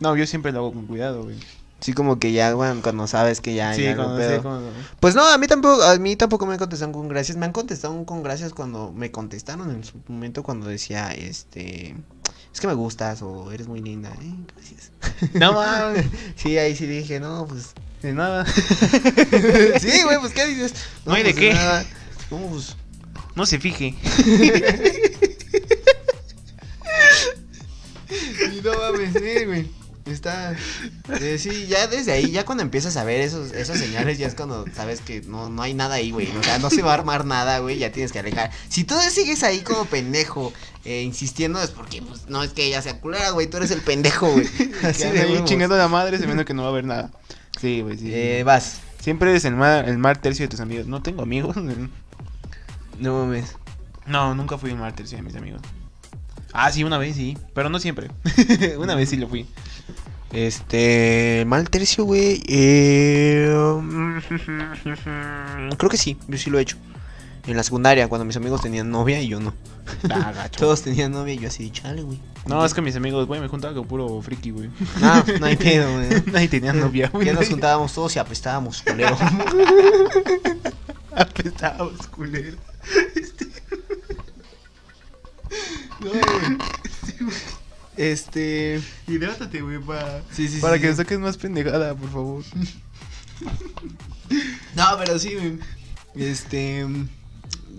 No, yo siempre lo hago con cuidado, güey. Sí, como que ya, bueno, cuando sabes que ya, sí, ya cuando, pedo. sí, cuando- Pues no, a mí tampoco, a mí tampoco me contestaron con gracias. Me han contestado con gracias cuando me contestaron en su momento cuando decía, este, es que me gustas o eres muy linda. Eh, gracias. No mames. <laughs> Sí, ahí sí dije, no, pues. De nada. <laughs> sí, güey, pues ¿qué dices? No hay de pues, qué. nada. No, pues. No se fije. <laughs> Y no mames, sí, güey. Está. eh, sí, ya desde ahí, ya cuando empiezas a ver esos, esas señales, ya es cuando sabes que no, no hay nada ahí, güey. O sea, no se va a armar nada, güey. Ya tienes que alejar. Si tú sigues ahí como pendejo, eh, insistiendo, es porque, pues, no es que ella sea culera, güey. Tú eres el pendejo, güey. <laughs> Así de ahí chingando la madre sabiendo que no va a haber nada. Sí, güey, sí. Eh, vas. Siempre eres el mar, el mar tercio de tus amigos. No tengo amigos. <laughs> No mames. No, nunca fui el mar tercio de mis amigos. Ah, sí, una vez sí. Pero no siempre. <laughs> una vez sí lo fui. Este. Mal tercio, güey. Eh, <laughs> creo que sí, yo sí lo he hecho. En la secundaria, cuando mis amigos tenían novia y yo no. Ah, <laughs> gacho. Todos tenían novia y yo así, chale, güey. No, es que mis amigos, güey, me juntaba con puro friki, güey. No, no hay pedo, güey. <laughs> Nadie tenía novia, güey. Ya nos juntábamos todos y apestábamos, culero. <laughs> Apestábamos, culero. No, güey. Este. Hidrátate, güey, para, Sí, sí, para sí, que sí. saques más pendejada, por favor. No, pero sí, güey. Este.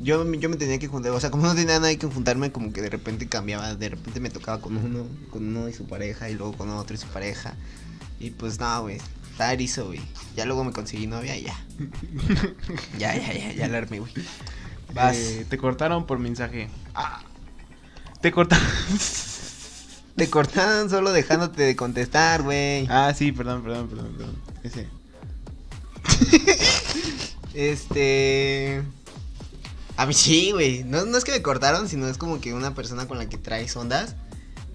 Yo, yo me tenía que juntar, o sea, como no tenía nadie que juntarme, como que de repente cambiaba, de repente me tocaba con uno, con uno y su pareja, y luego con otro y su pareja. Y pues nada, güey, estaba erizo, güey. Ya luego me conseguí novia y ya. <laughs> ya, ya, ya, ya la armé, güey. Vas. Eh, te cortaron por mensaje. Ah. Te cortaron. Te cortaron solo dejándote de contestar, güey. ah, sí, perdón, perdón, perdón, perdón. Ese. <laughs> Este. A mí sí, güey. No, no es que me cortaron, sino es como que una persona con la que traes ondas,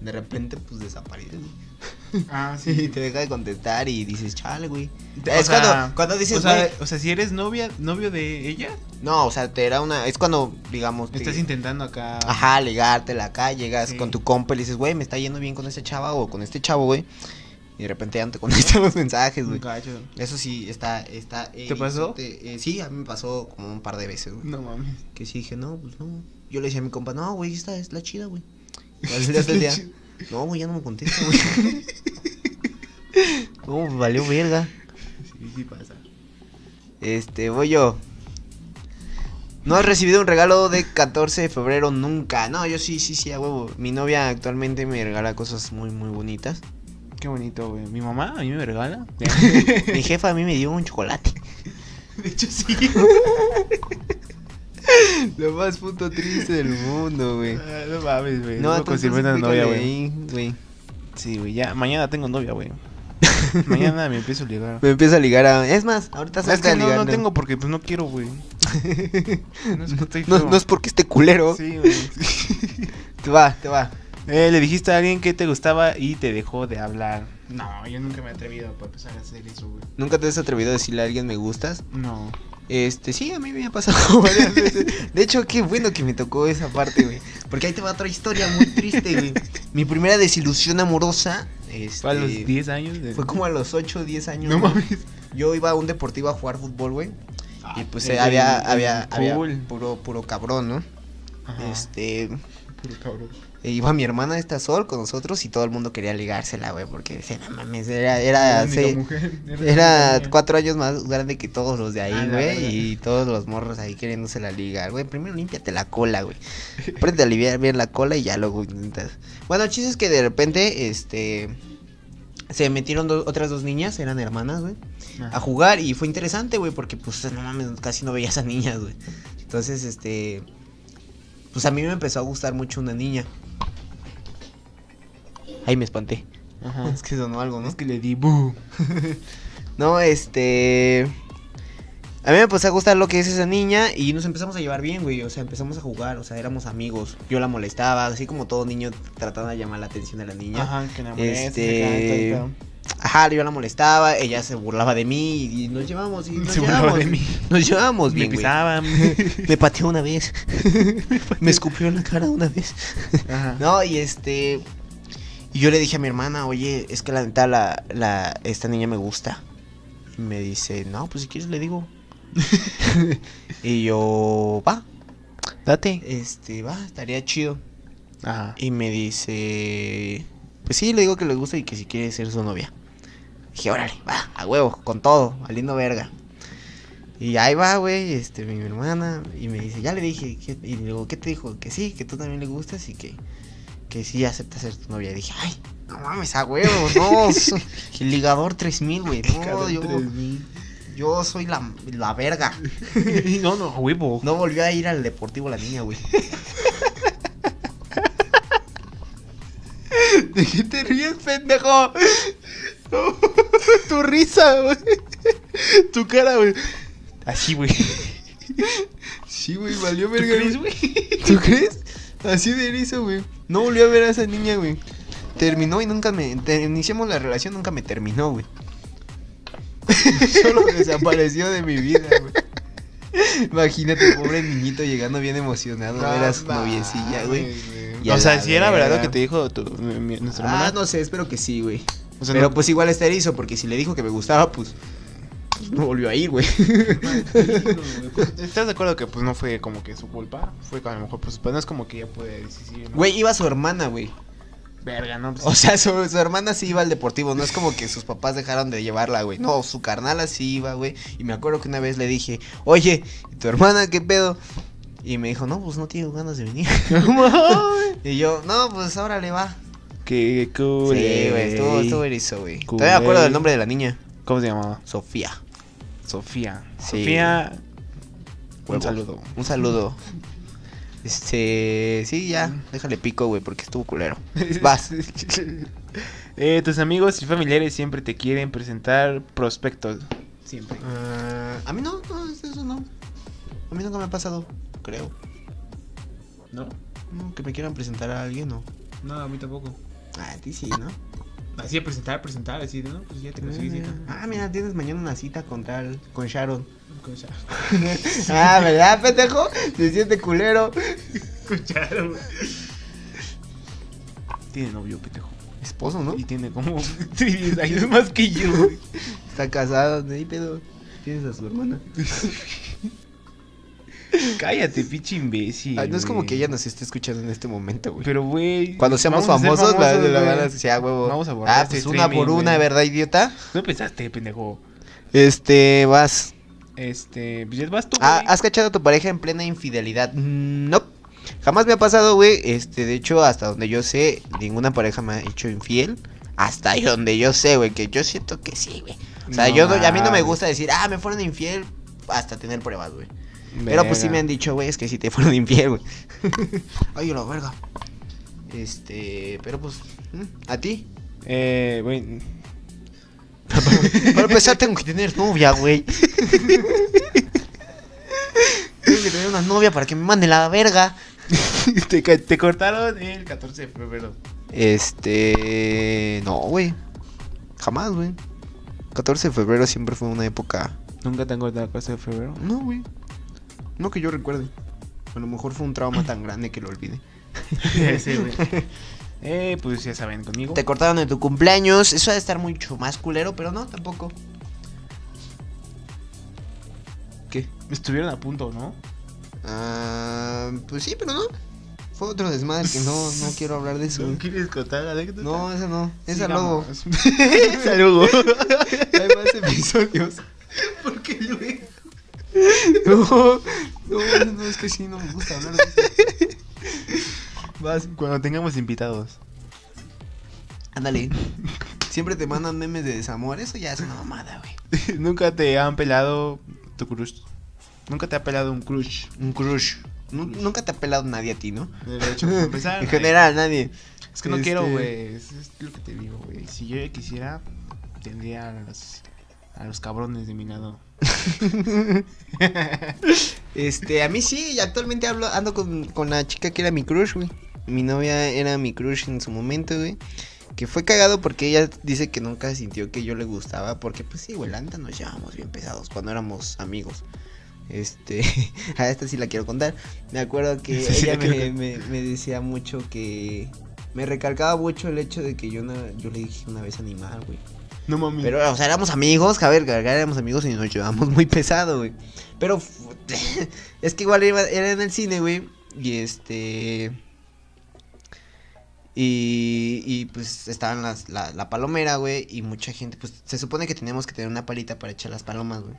de repente, pues desaparece, güey. Ah, <laughs> Y te deja de contestar y dices, chale, güey. Es sea, cuando, cuando dices, o sea, güey. o sea, si eres novia, novio de ella, No, o sea, te era una. Es cuando, digamos. te- estás intentando acá. Ajá, ligártela acá, llegas Sí. con tu compa y le dices, güey, me está yendo bien con esta chava o con este chavo, güey. Y de repente ya no te contestan <laughs> los mensajes, güey. Eso sí, está, está. ¿Te pasó? eh, sí, a mí me pasó como un par de veces, güey. No mames. Que sí dije, no, pues no. Yo le decía a mi compa, no, güey, esta es la chida, güey. <laughs> Día del día, no, güey, ya no me contesta, güey. <laughs> No, pues, valió verga. Sí, sí pasa. Este, voy yo. No has recibido un regalo de 14 de febrero nunca. No, yo sí, sí, sí, a huevo. Mi novia actualmente me regala cosas muy, muy bonitas. Qué bonito, güey. Mi mamá a mí me regala. <laughs> Mi jefa a mí me dio un chocolate. <laughs> De hecho, sí. <laughs> Lo más puto triste del mundo, güey. Ah, no mames, güey. No, No, una novia, güey. Sí, güey. Ya, mañana tengo novia, güey. mañana me empiezo a ligar. Me empieza a ligar a... Es más, ahorita Es salta que a no, no tengo porque pues no quiero, güey. No es que no es porque esté culero. Sí, güey. Te va, te va. Eh, le dijiste a alguien que te gustaba y te dejó de hablar. No, yo nunca me he atrevido para empezar a hacer eso, güey. ¿Nunca te has atrevido a decirle a alguien me gustas? No. Este, sí, a mí me ha pasado <laughs> varias veces. De hecho, qué bueno que me tocó esa parte, güey. Porque ahí te va otra historia muy triste, güey. Mi primera desilusión amorosa. Este, Fue a los 10 años. De... Fue como a los 8 o 10 años. No güey. mames. Yo iba a un deportivo a jugar fútbol, güey. Y pues eh, había, había, puro, puro cabrón, ¿no? Ajá. Este. Puro cabrón. E iba mi hermana esta sol con nosotros y todo el mundo quería ligársela, güey. Porque decía, no mames, era, era, mujer, era cuatro años más grande que todos los de ahí, Ah, güey. y todos los morros ahí queriéndose la ligar, güey. Primero límpiate la cola, güey. Aprende a aliviar bien la cola y ya luego intentas. Bueno, el chiste es que de repente, este. Se metieron do- otras dos niñas, eran hermanas, güey, a jugar y fue interesante, güey, porque pues no mames, casi no veía a niñas, güey. Entonces, este. Pues a mí me empezó a gustar mucho una niña. Ahí me espanté. Ajá. Es que sonó algo, ¿no? Es que le di bu. <laughs> No, este. A mí me empezó a gustar lo que es esa niña y nos empezamos a llevar bien, güey. O sea, empezamos a jugar, o sea, éramos amigos. Yo la molestaba, así como todo niño tratando de llamar la atención de la niña. Ajá, Ajá, que enamoré. Este- yo la molestaba, ella se burlaba de mí y nos llevamos y nos Se burlaba llevamos. de mí. Nos llevamos Me bien, güey. pisaba. <laughs> Me pateó una vez. <laughs> me escupió en la cara una vez. Ajá. No, y este. Y yo le dije a mi hermana, oye, es que la neta, la, la, esta niña me gusta. Y me dice, no, pues si quieres le digo. <laughs> y yo, va, Date. este, va, estaría chido. Ajá. Y me dice, pues sí, le digo que le gusta y que si quiere ser su novia. Dije, órale, va, a huevo, con todo, valiendo verga. Y ahí va, güey, este, mi hermana, y me dice, ya le dije, ¿qué? y le digo, ¿qué te dijo? Que sí, que tú también le gustas y que, que sí acepta ser tu novia. Y dije, ay, no mames, a huevo, no, <laughs> el ligador 3000, güey, no, yo, yo soy la, la verga. <laughs> no, no, huevo. No volvió a ir al deportivo la niña, güey. <laughs> ¿De qué te ríes, pendejo? tu risa, güey. Tu cara, güey. Así, güey. Sí, güey, valió ¿Tú verga. crees, güey. güey? ¿Tú crees? Así de erizo, güey. No volvió a ver a esa niña, güey. Terminó y nunca me. te- iniciamos la relación, nunca me terminó, güey. <laughs> Solo desapareció de mi vida, güey. Imagínate, pobre niñito llegando bien emocionado a ver a su noviecilla, güey. O sea, si era verdad lo que te dijo tu, mi- mi- nuestra hermana. Ah, no sé, espero que sí, güey. O sea, Pero no- pues igual está erizo, porque si le dijo que me gustaba, pues. No volvió a ir, güey. ¿Estás de acuerdo que pues no fue como que su culpa? Fue que a lo mejor pues, pues no es como que ella puede decidir, ¿no? Güey, iba su hermana, güey. Verga, ¿no? Pues, O sea, su, su hermana sí iba al deportivo, no es como que sus papás dejaron de llevarla, güey. No, su carnala sí iba, güey. Y me acuerdo que una vez le dije, oye, ¿y tu hermana qué pedo? Y me dijo, no, pues no tengo ganas de venir. <laughs> Y yo, no, pues ahora le va. Qué cool. Sí, güey, estuvo, estuvo erizo, güey. Todavía me acuerdo del nombre de la niña. ¿Cómo se llamaba? Sofía. Sofía. Sí. Sofía. Un saludo. Un saludo. Este, sí, ya, déjale pico, güey, porque estuvo culero. Vas. <laughs> Eh, tus amigos y familiares siempre te quieren presentar prospectos. Siempre. Ah, a mí no, no, eso no. A mí nunca me ha pasado, creo. ¿No? No, que me quieran presentar a alguien, no. No, a mí tampoco. Ah, a ti sí, ¿no? Así de presentar, presentar, así de, no, pues ya te conseguí cita. Ah, mira, tienes mañana una cita con tal, con Sharon. Cosa. <laughs> ah, ¿verdad, pendejo? Se siente culero. Escucharon, güey. Tiene novio, pendejo. Esposo, ¿no? Y tiene como <laughs> 10 años <laughs> más que yo. Está casado, ¿no? ¿Y pedo? Tienes a su hermana. Cállate, pinche imbécil. Ay, no es como que ella nos esté escuchando en este momento, güey. Pero, güey. Cuando seamos famosos, la, famosos, la van a decir, ah, huevo. Vamos a borrar Ah, este pues una por una. ¿verdad, idiota? ¿Tú pensaste, pendejo? Este, vas. Este, pues vas tú, Ah. ¿has cachado a tu pareja en plena infidelidad? Mm, No. Jamás me ha pasado, güey. Este, de hecho, hasta donde yo sé, ninguna pareja me ha hecho infiel. Hasta ahí donde yo sé, güey, que yo siento que sí, güey. O sea, No yo no- a mí no me gusta decir, ah, me fueron infiel hasta tener pruebas, güey. Pero pues sí me han dicho, güey, es que sí te fueron <laughs> infiel, güey. Ay, la verga. Este, pero pues, ¿mm? ¿a ti? Eh, güey. <laughs> Para empezar tengo que tener novia, güey. tengo que tener una novia para que me mande la verga. <laughs> te, te cortaron el 14 de febrero. Este, no, güey. Jamás, güey. 14 de febrero siempre fue una época... ¿Nunca te han cortado el 14 de febrero? No, güey. No que yo recuerde. A lo mejor fue un trauma tan grande que lo olvide. <laughs> sí, güey. <laughs> Eh, pues ya saben, conmigo. Te cortaron en tu cumpleaños. Eso ha de estar mucho más culero, pero no, tampoco. ¿Qué? Estuvieron a punto, ¿no? Ah, pues sí, pero no. Fue otro desmadre que no, no <laughs> quiero hablar de eso. güey. quieres contar anécdota? No, esa no. Esa luego. Esa luego. Hay más episodios. ¿Por qué luego? <laughs> No, no, no, es que sí, no me gusta hablar de eso. Vas, cuando tengamos invitados. Ándale. <laughs> Siempre te mandan memes de desamor. Eso ya es una mamada, güey. <laughs> Nunca te han pelado tu crush. Nunca te ha pelado un crush. Un crush. Nu- Nunca te ha pelado nadie a ti, ¿no? De hecho, para empezar. En general, nadie. Es que no Este- quiero, güey. Es, es lo que te digo, güey. Si yo quisiera, tendría a los, a los cabrones de mi lado. <laughs> Este, a mí sí, actualmente hablo, ando con, con la chica que era mi crush, güey. Mi novia era mi crush en su momento, güey. Que fue cagado porque ella dice que nunca sintió que yo le gustaba. Porque, pues sí, güey, la neta nos llevábamos bien pesados cuando éramos amigos. Este, <laughs> a esta sí la quiero contar. Me acuerdo que <laughs> Sí, sí, ella me, contar. me- me decía mucho que. Me recalcaba mucho el hecho de que yo, una- yo le dije una vez animal, güey. No mami. Pero, o sea, éramos amigos, a ver, éramos amigos y nos llevamos muy pesado, güey. Pero <laughs> es que igual iba- era en el cine, güey. Y este. Y, y pues estaban las, la, la palomera, güey. Y mucha gente, pues se supone que teníamos que tener una palita para echar las palomas, güey.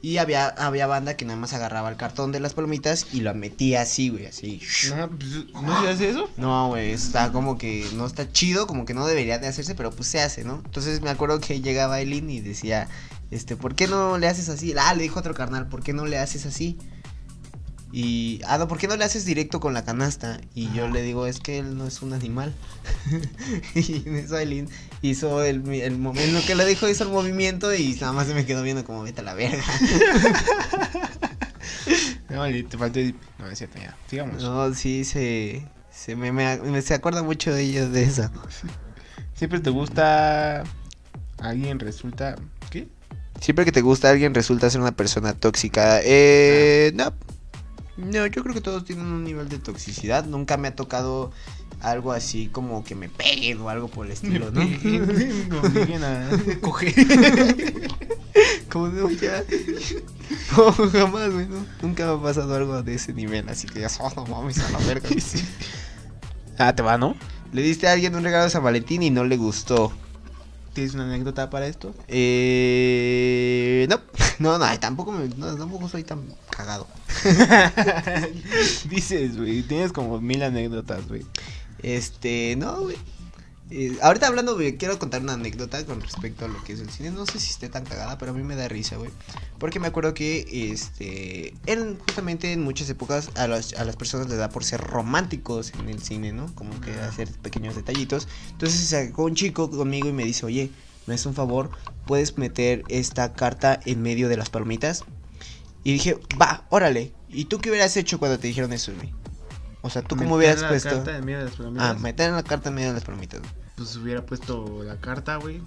Y había, había banda que nada más agarraba el cartón de las palomitas y lo metía así, güey, así. No, pues, ¿no se hace eso? No, güey, está como que no está chido, como que no debería de hacerse, pero pues se hace, ¿no? Entonces me acuerdo que llegaba Eileen y decía, este, ¿por qué no le haces así? Ah, le dijo otro carnal, ¿por qué no le haces así? Y, ah, no, ¿por qué no le haces directo con la canasta? Y yo le digo, es que él no es un animal. <laughs> y en eso hizo el, momento, lo que le dijo hizo el movimiento y nada más se me quedó viendo como vete a la verga. <laughs> No, te faltó. No, es cierto, ya. Sigamos. no, sí, se, se me, me- me- se acuerda mucho de ella de eso. Siempre te gusta. Alguien resulta. ¿Qué? Siempre que te gusta alguien resulta ser una persona tóxica. Eh, no. No, yo creo que todos tienen un nivel de toxicidad. Nunca me ha tocado algo así como que me peguen o algo por el estilo, ¿no? <laughs> Obliguen a <laughs> coger. <laughs> como no, ya. No, jamás, güey, no. Nunca me ha pasado algo de ese nivel, así que ya, oh, no mames, a la verga. Ah, te va, ¿no? Le diste a alguien un regalo de San Valentín y no le gustó. ¿Tienes una anécdota para esto? Eh, no. No, no, tampoco, me, no, tampoco soy tan cagado. <laughs> Dices, güey, tienes como mil anécdotas, güey. Este, no, güey. Eh, ahorita hablando, güey, quiero contar una anécdota con respecto a lo que es el cine. No sé si esté tan cagada, pero a mí me da risa, güey. Porque me acuerdo que, este, en, justamente en muchas épocas a las, a las personas les da por ser románticos en el cine, ¿no? Como que hacer pequeños detallitos. Entonces se sacó un chico conmigo y me dice, oye, me haces un favor, puedes meter esta carta en medio de las palomitas. Y dije, va, órale. ¿Y tú qué hubieras hecho cuando te dijeron eso, güey? O sea, ¿tú cómo Meter hubieras la puesto? carta en medio de las palomitas? Ah, meter la carta en medio de las palomitas. güey. Pues hubiera puesto la carta, güey.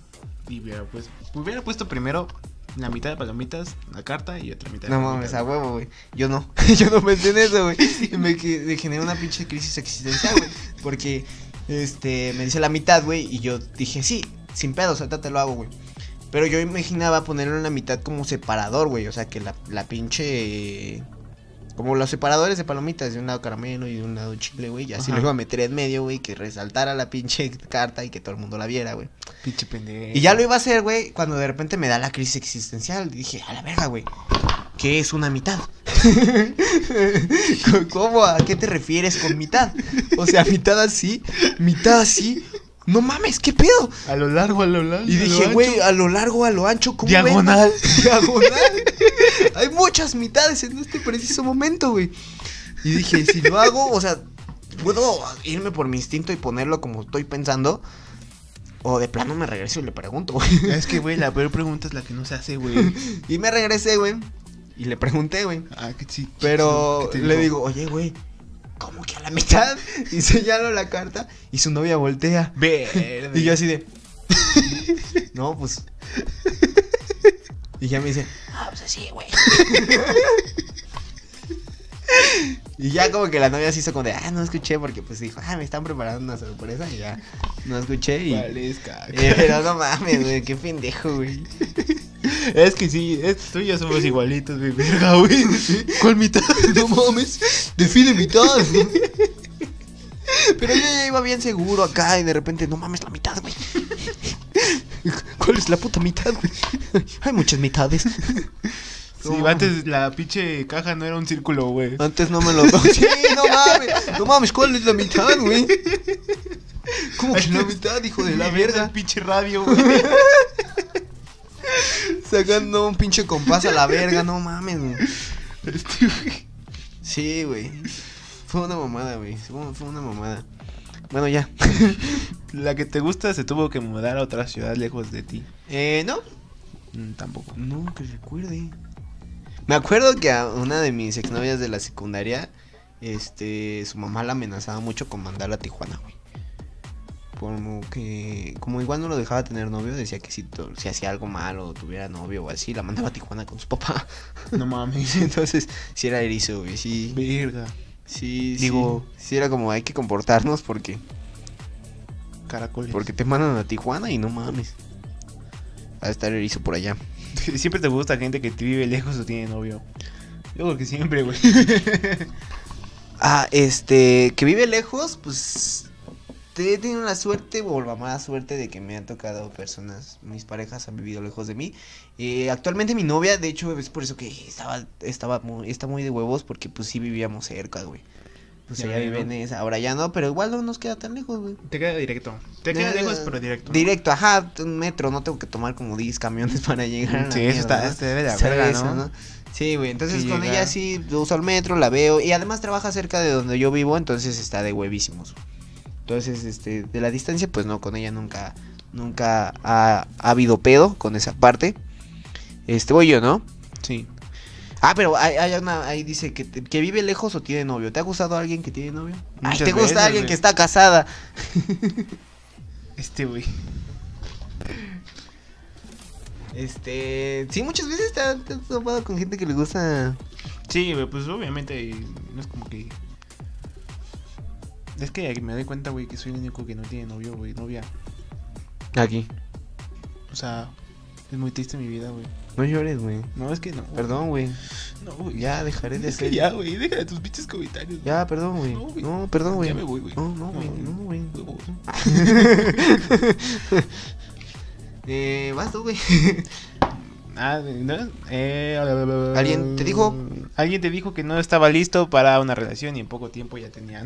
Y hubiera puesto. Hubiera puesto primero la mitad de palomitas, la carta y otra mitad de No palomitas, mames, a huevo, güey. Yo no. <laughs> Yo no pensé en eso, güey. Y me, me generó una pinche crisis existencial, güey. Porque, este, me dice la mitad, güey. Y yo dije, sí, sin pedos, ahorita te lo hago, güey. Pero yo imaginaba ponerlo en la mitad como separador, güey. O sea, que la, la pinche. Como los separadores de palomitas, de un lado caramelo y de un lado chile, güey. Y así Ajá. lo iba a meter en medio, güey. Que resaltara la pinche carta y que todo el mundo la viera, güey. Pinche pendejo. Y ya lo iba a hacer, güey, cuando de repente me da la crisis existencial. Dije, a la verga, güey. ¿Qué es una mitad? <laughs> ¿Cómo? ¿A qué te refieres con mitad? O sea, mitad así, mitad así. No mames, ¿qué pedo? A lo largo, a lo largo. Y dije, güey, a lo largo, a lo ancho, ¿cómo ven? Diagonal. <laughs> Diagonal. Hay muchas mitades en este preciso momento, güey. Y dije, si lo hago, o sea, puedo irme por mi instinto y ponerlo como estoy pensando. O de plano me regreso y le pregunto, güey. Es que, güey, la peor pregunta es la que no se hace, güey. <laughs> Y me regresé, güey. Y le pregunté, güey. Ah, que sí. Pero ¿Qué te le digo, oye, güey, ¿cómo que a la mitad? <laughs> Y señalo la carta y su novia voltea. Verde. <laughs> Y yo así de. <laughs> No, pues. Y ya me dice, ah, pues así, güey. Y ya como que la novia se hizo como de, ah, no escuché porque pues dijo, ah, me están preparando una sorpresa y ya no escuché y... Vales, caca. Eh, pero no mames, güey, qué pendejo, güey. <laughs> Es que sí, es, tú y yo somos igualitos, mi verga, güey. ¿Cuál mitad? <laughs> No mames, define mitad. Pero yo ya iba bien seguro acá y de repente, no mames, la mitad, güey. ¿Cuál es la puta mitad, güey? Hay muchas mitades. Sí, No, antes la pinche caja no era un círculo, güey. Antes no me lo. <laughs> Sí, no mames. No mames, ¿cuál es la mitad, güey? ¿Cómo que la mitad, hijo de la El verga? pinche radio, güey. Sacando un pinche compás a la verga, no mames, güey. Este, güey. Sí, güey. Fue una mamada, güey. Fue, una mamada. Bueno, ya. <laughs> La que te gusta se tuvo que mudar a otra ciudad lejos de ti. Eh, no. Mm, tampoco. No, que recuerde. Me acuerdo que a una de mis exnovias de la secundaria, este, su mamá la amenazaba mucho con mandarla a Tijuana, güey. Como que, como igual no lo dejaba tener novio, decía que si, si hacía algo malo o tuviera novio o así, la mandaba a Tijuana con su papá. <laughs> No mames. <laughs> Entonces, sí era erizo, güey, sí. Verga. Sí, Digo- sí. Sí era como hay que comportarnos porque, Caracoles. porque te mandan a Tijuana y no mames. Va a estar erizo por allá. <laughs> Siempre te gusta gente que te vive lejos o tiene novio. Yo creo que siempre, güey. Ah, este, que vive lejos, pues he tenido la suerte o la mala suerte de que me han tocado personas, mis parejas han vivido lejos de mí. Eh, actualmente mi novia, de hecho, es por eso que estaba, estaba muy, está muy de huevos porque pues sí vivíamos cerca, güey. Pues Ya ella vive en esa, ahora ya no, pero igual no nos queda tan lejos, güey. Te queda directo. Te queda Eh, lejos, pero directo. Directo, ajá, un metro, no tengo que tomar como 10 camiones <laughs> para llegar. a la Sí, eso está, este debe de eso, ¿no? Sí, güey, entonces Sí, con llega. ella sí uso el metro, la veo y además trabaja cerca de donde yo vivo, entonces está de huevísimos. Entonces, este, de la distancia, pues no, con ella nunca, nunca ha, ha habido pedo con esa parte. Este, voy yo, ¿no? Sí. Ah, pero hay, hay una, ahí dice que, te- que vive lejos o tiene novio. ¿Te ha gustado alguien que tiene novio? Ay, ¿te gusta veces, alguien güey. que está casada? <laughs> Este, güey. Este, sí, muchas veces te, ha- te has topado con gente que le gusta. Sí, pues obviamente no es como que... Es que me doy cuenta, güey, que soy el único que no tiene novio, güey, novia. Aquí. O sea, es muy triste mi vida, güey. No llores, güey. No, es que no. Perdón, güey. No, güey. Ya dejaré de Es que hacer. ya, güey, deja de tus pinches comentarios. güey. Ya, perdón, güey. No. No, perdón, güey. Ya me voy, güey. No, no, güey. No, No, güey. Huevos. <laughs> eh, vas tú, güey. <laughs> Ah, ¿no? Eh, ¿Alguien te dijo? Alguien te dijo que no estaba listo para una relación y en poco tiempo ya tenía.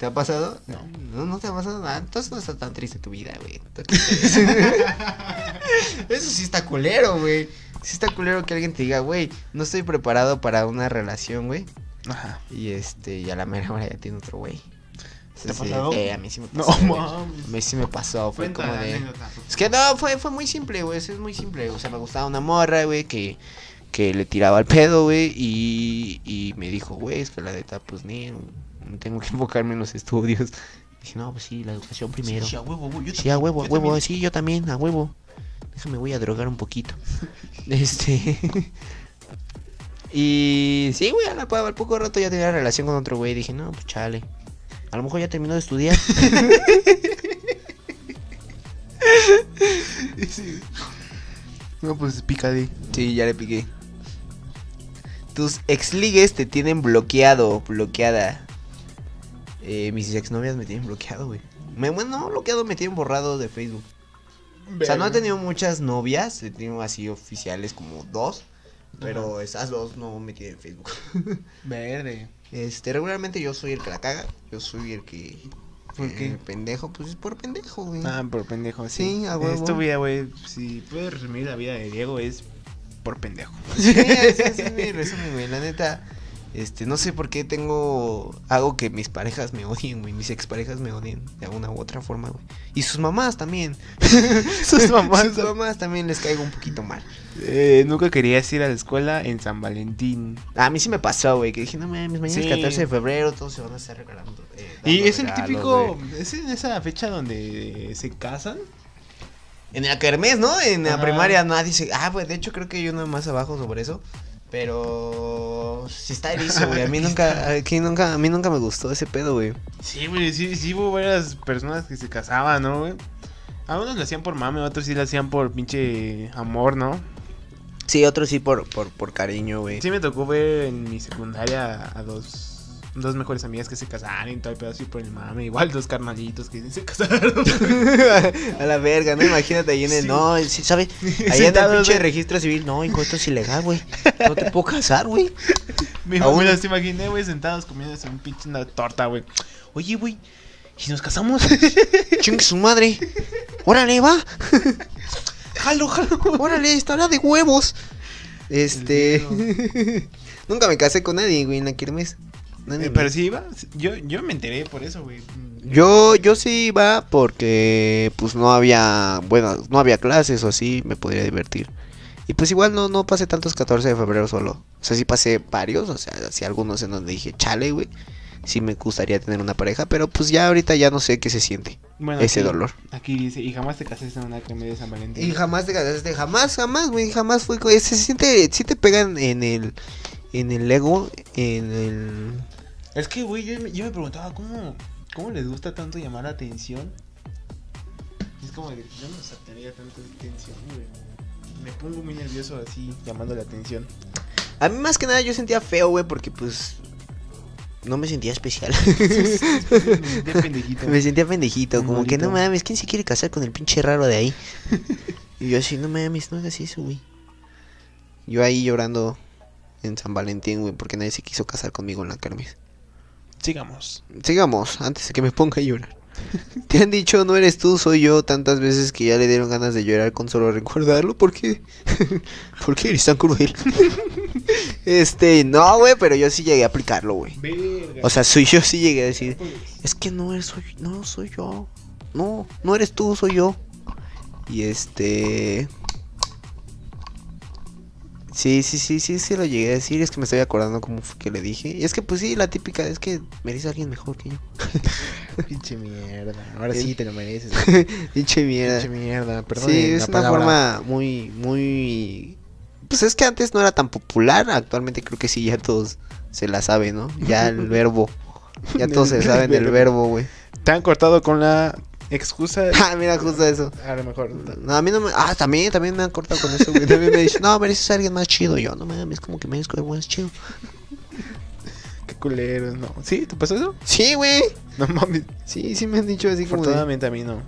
¿No? ¿Te ha pasado? No. No, no te ha pasado nada. Entonces no está tan triste tu vida, güey. <laughs> Eso sí está culero, güey. Sí está culero que alguien te diga, güey, no estoy preparado para una relación, güey. Ajá. Y este, y a la mera hora ya tiene otro güey. ¿Te ha pasado? eh, a mí sí me No, pasó. güey. mames. A mí sí me pasó, fue Cuenta como de... anécdota. Es que no, fue, fue muy simple, güey, eso es muy simple. O sea, me gustaba una morra, güey, que, que le tiraba al pedo, güey, y, y me dijo, güey, es que la neta, pues, ni, tengo que <laughs> enfocarme en los estudios. Dije, no, pues sí, la educación primero. Sí, a huevo, güey, yo Sí, a huevo, a yo huevo, también. sí, yo también, a huevo. Déjame, voy a drogar un poquito. <laughs> Este... y sí, güey, a la- al poco rato ya tenía relación con otro güey. Dije, no, pues chale. A lo mejor ya terminó de estudiar. <laughs> Sí. No, pues picadí. Sí, ya le piqué. Tus exligues te tienen bloqueado, bloqueada. Eh, mis exnovias me tienen bloqueado, güey. Me, bueno, no bloqueado, me tienen borrado de Facebook. O sea, no he tenido muchas novias, he tenido así oficiales como dos. Pero esas dos no me tienen en Facebook. <laughs> Verde. Este, regularmente yo soy el que la caga. Yo soy el que. ¿Por eh, qué? pendejo, pues es por pendejo, güey. Ah, por pendejo, sí. Sí, a huevo. Es tu vida, güey. Si puedes resumir la vida de Diego, es por pendejo. Sí, ese ese es <laughs> mi resumen, güey. La neta, este, no sé por qué tengo. Hago que mis parejas me odien, güey. Mis exparejas me odien de alguna u otra forma, güey. Y sus mamás también. <laughs> Sus mamás. sus mamás también les caigo un poquito mal. Eh, nunca querías ir a la escuela en San Valentín. A mí sí me pasó, güey. Que dije, no mames, mañana Sí. es 14 de febrero, todos se van a estar regalando. eh, Y es el típico. Es en esa fecha donde se casan. En la kermés, ¿no? En la primaria nadie se. Ah, pues de hecho creo que hay uno más abajo sobre eso. Pero. Sí está erizo, güey. A mí nunca. Aquí nunca. A mí nunca me gustó ese pedo, güey. Sí, güey, sí, sí hubo varias personas que se casaban, ¿no, güey? A unos lo hacían por mame, otros sí lo hacían por pinche amor, ¿no? Sí, otro sí por, por, por cariño, güey. Sí me tocó ver en mi secundaria a dos, dos mejores amigas que se casaron y todo el pedo así por el mame. Igual dos carnalitos que se casaron. <laughs> a la verga, ¿no? Imagínate ahí en el. Sí. No, sí, ¿sabes? <laughs> Ahí en el pinche registro civil. No, hijo, esto es ilegal, güey. No te puedo casar, güey. <laughs> Me, Aún- los imaginé, güey, sentados comiéndose un pinche una torta, güey. Oye, güey, ¿y nos casamos? Chingue su madre. Órale, va. jalo, jalo. Órale, está de huevos. Este. Nunca me casé con nadie, güey, en la kermés. Me- pero sí iba, yo, yo me enteré por eso, güey. Yo, yo sí iba porque pues no había, bueno, no había clases o así, me podría divertir. Y pues igual no, no pasé tantos 14 de febrero solo. O sea, sí pasé varios, o sea, sí algunos en donde dije, chale, güey. Sí me gustaría tener una pareja, pero pues ya ahorita ya no sé qué se siente. Bueno, ese aquí- dolor. Aquí dice, y jamás te casaste en una crema de San Valentín. Y jamás te casaste, jamás, jamás, güey, jamás fue, se siente, sí te pegan en el, en el ego, en el... Es que, güey, yo, me- yo me preguntaba, ¿cómo, ¿cómo les gusta tanto llamar la atención? Es como de, yo no aceptaría tanta atención, güey. Me pongo muy nervioso así, llamando la atención. A mí más que nada yo sentía feo, güey, porque pues no me sentía especial. De <laughs> pendejito. me sentía pendejito, como que no bolito. mames, ¿quién se quiere casar con el pinche raro de ahí? <laughs> y yo así, no mames, no hagas eso, güey. Yo ahí llorando en San Valentín, güey, porque nadie se quiso casar conmigo en la kermés. Sigamos. Sigamos, antes de que me ponga a llorar. <laughs> Te han dicho, no eres tú, soy yo, tantas veces que ya le dieron ganas de llorar con solo recordarlo. ¿Por qué? <laughs> ¿Por qué eres tan cruel? <laughs> este, no, güey, pero yo sí llegué a aplicarlo, güey. O sea, soy yo sí llegué a decir, es que no eres, soy, no, soy yo. No, no eres tú, soy yo. Y este... Sí, sí, sí, sí, sí lo llegué a decir. Es que me estoy acordando cómo fue que le dije. Y es que, pues sí, la típica es que merece a alguien mejor que yo. <laughs> pinche mierda. Ahora sí te lo mereces. <laughs> Pinche mierda. pinche mierda, perdón. Sí, es una forma muy, muy... Pues es que antes no era tan popular. Actualmente creo que sí, ya todos se la saben, ¿no? Ya el <laughs> verbo. Ya todos se saben el verbo. verbo, güey. Te han cortado con la excusa. <laughs> Ah, mira, justo eso. A lo mejor. No, a mí no me... Ah, también, también me han cortado con eso, güey. También me dicen, no, mereces a alguien más chido. Yo, no mames, como que merezco algo más chido. Qué culeros, no. ¿Sí? ¿Te pasó eso? Sí, güey. No mames. Sí, sí me han dicho así como. Afortunadamente a mí no.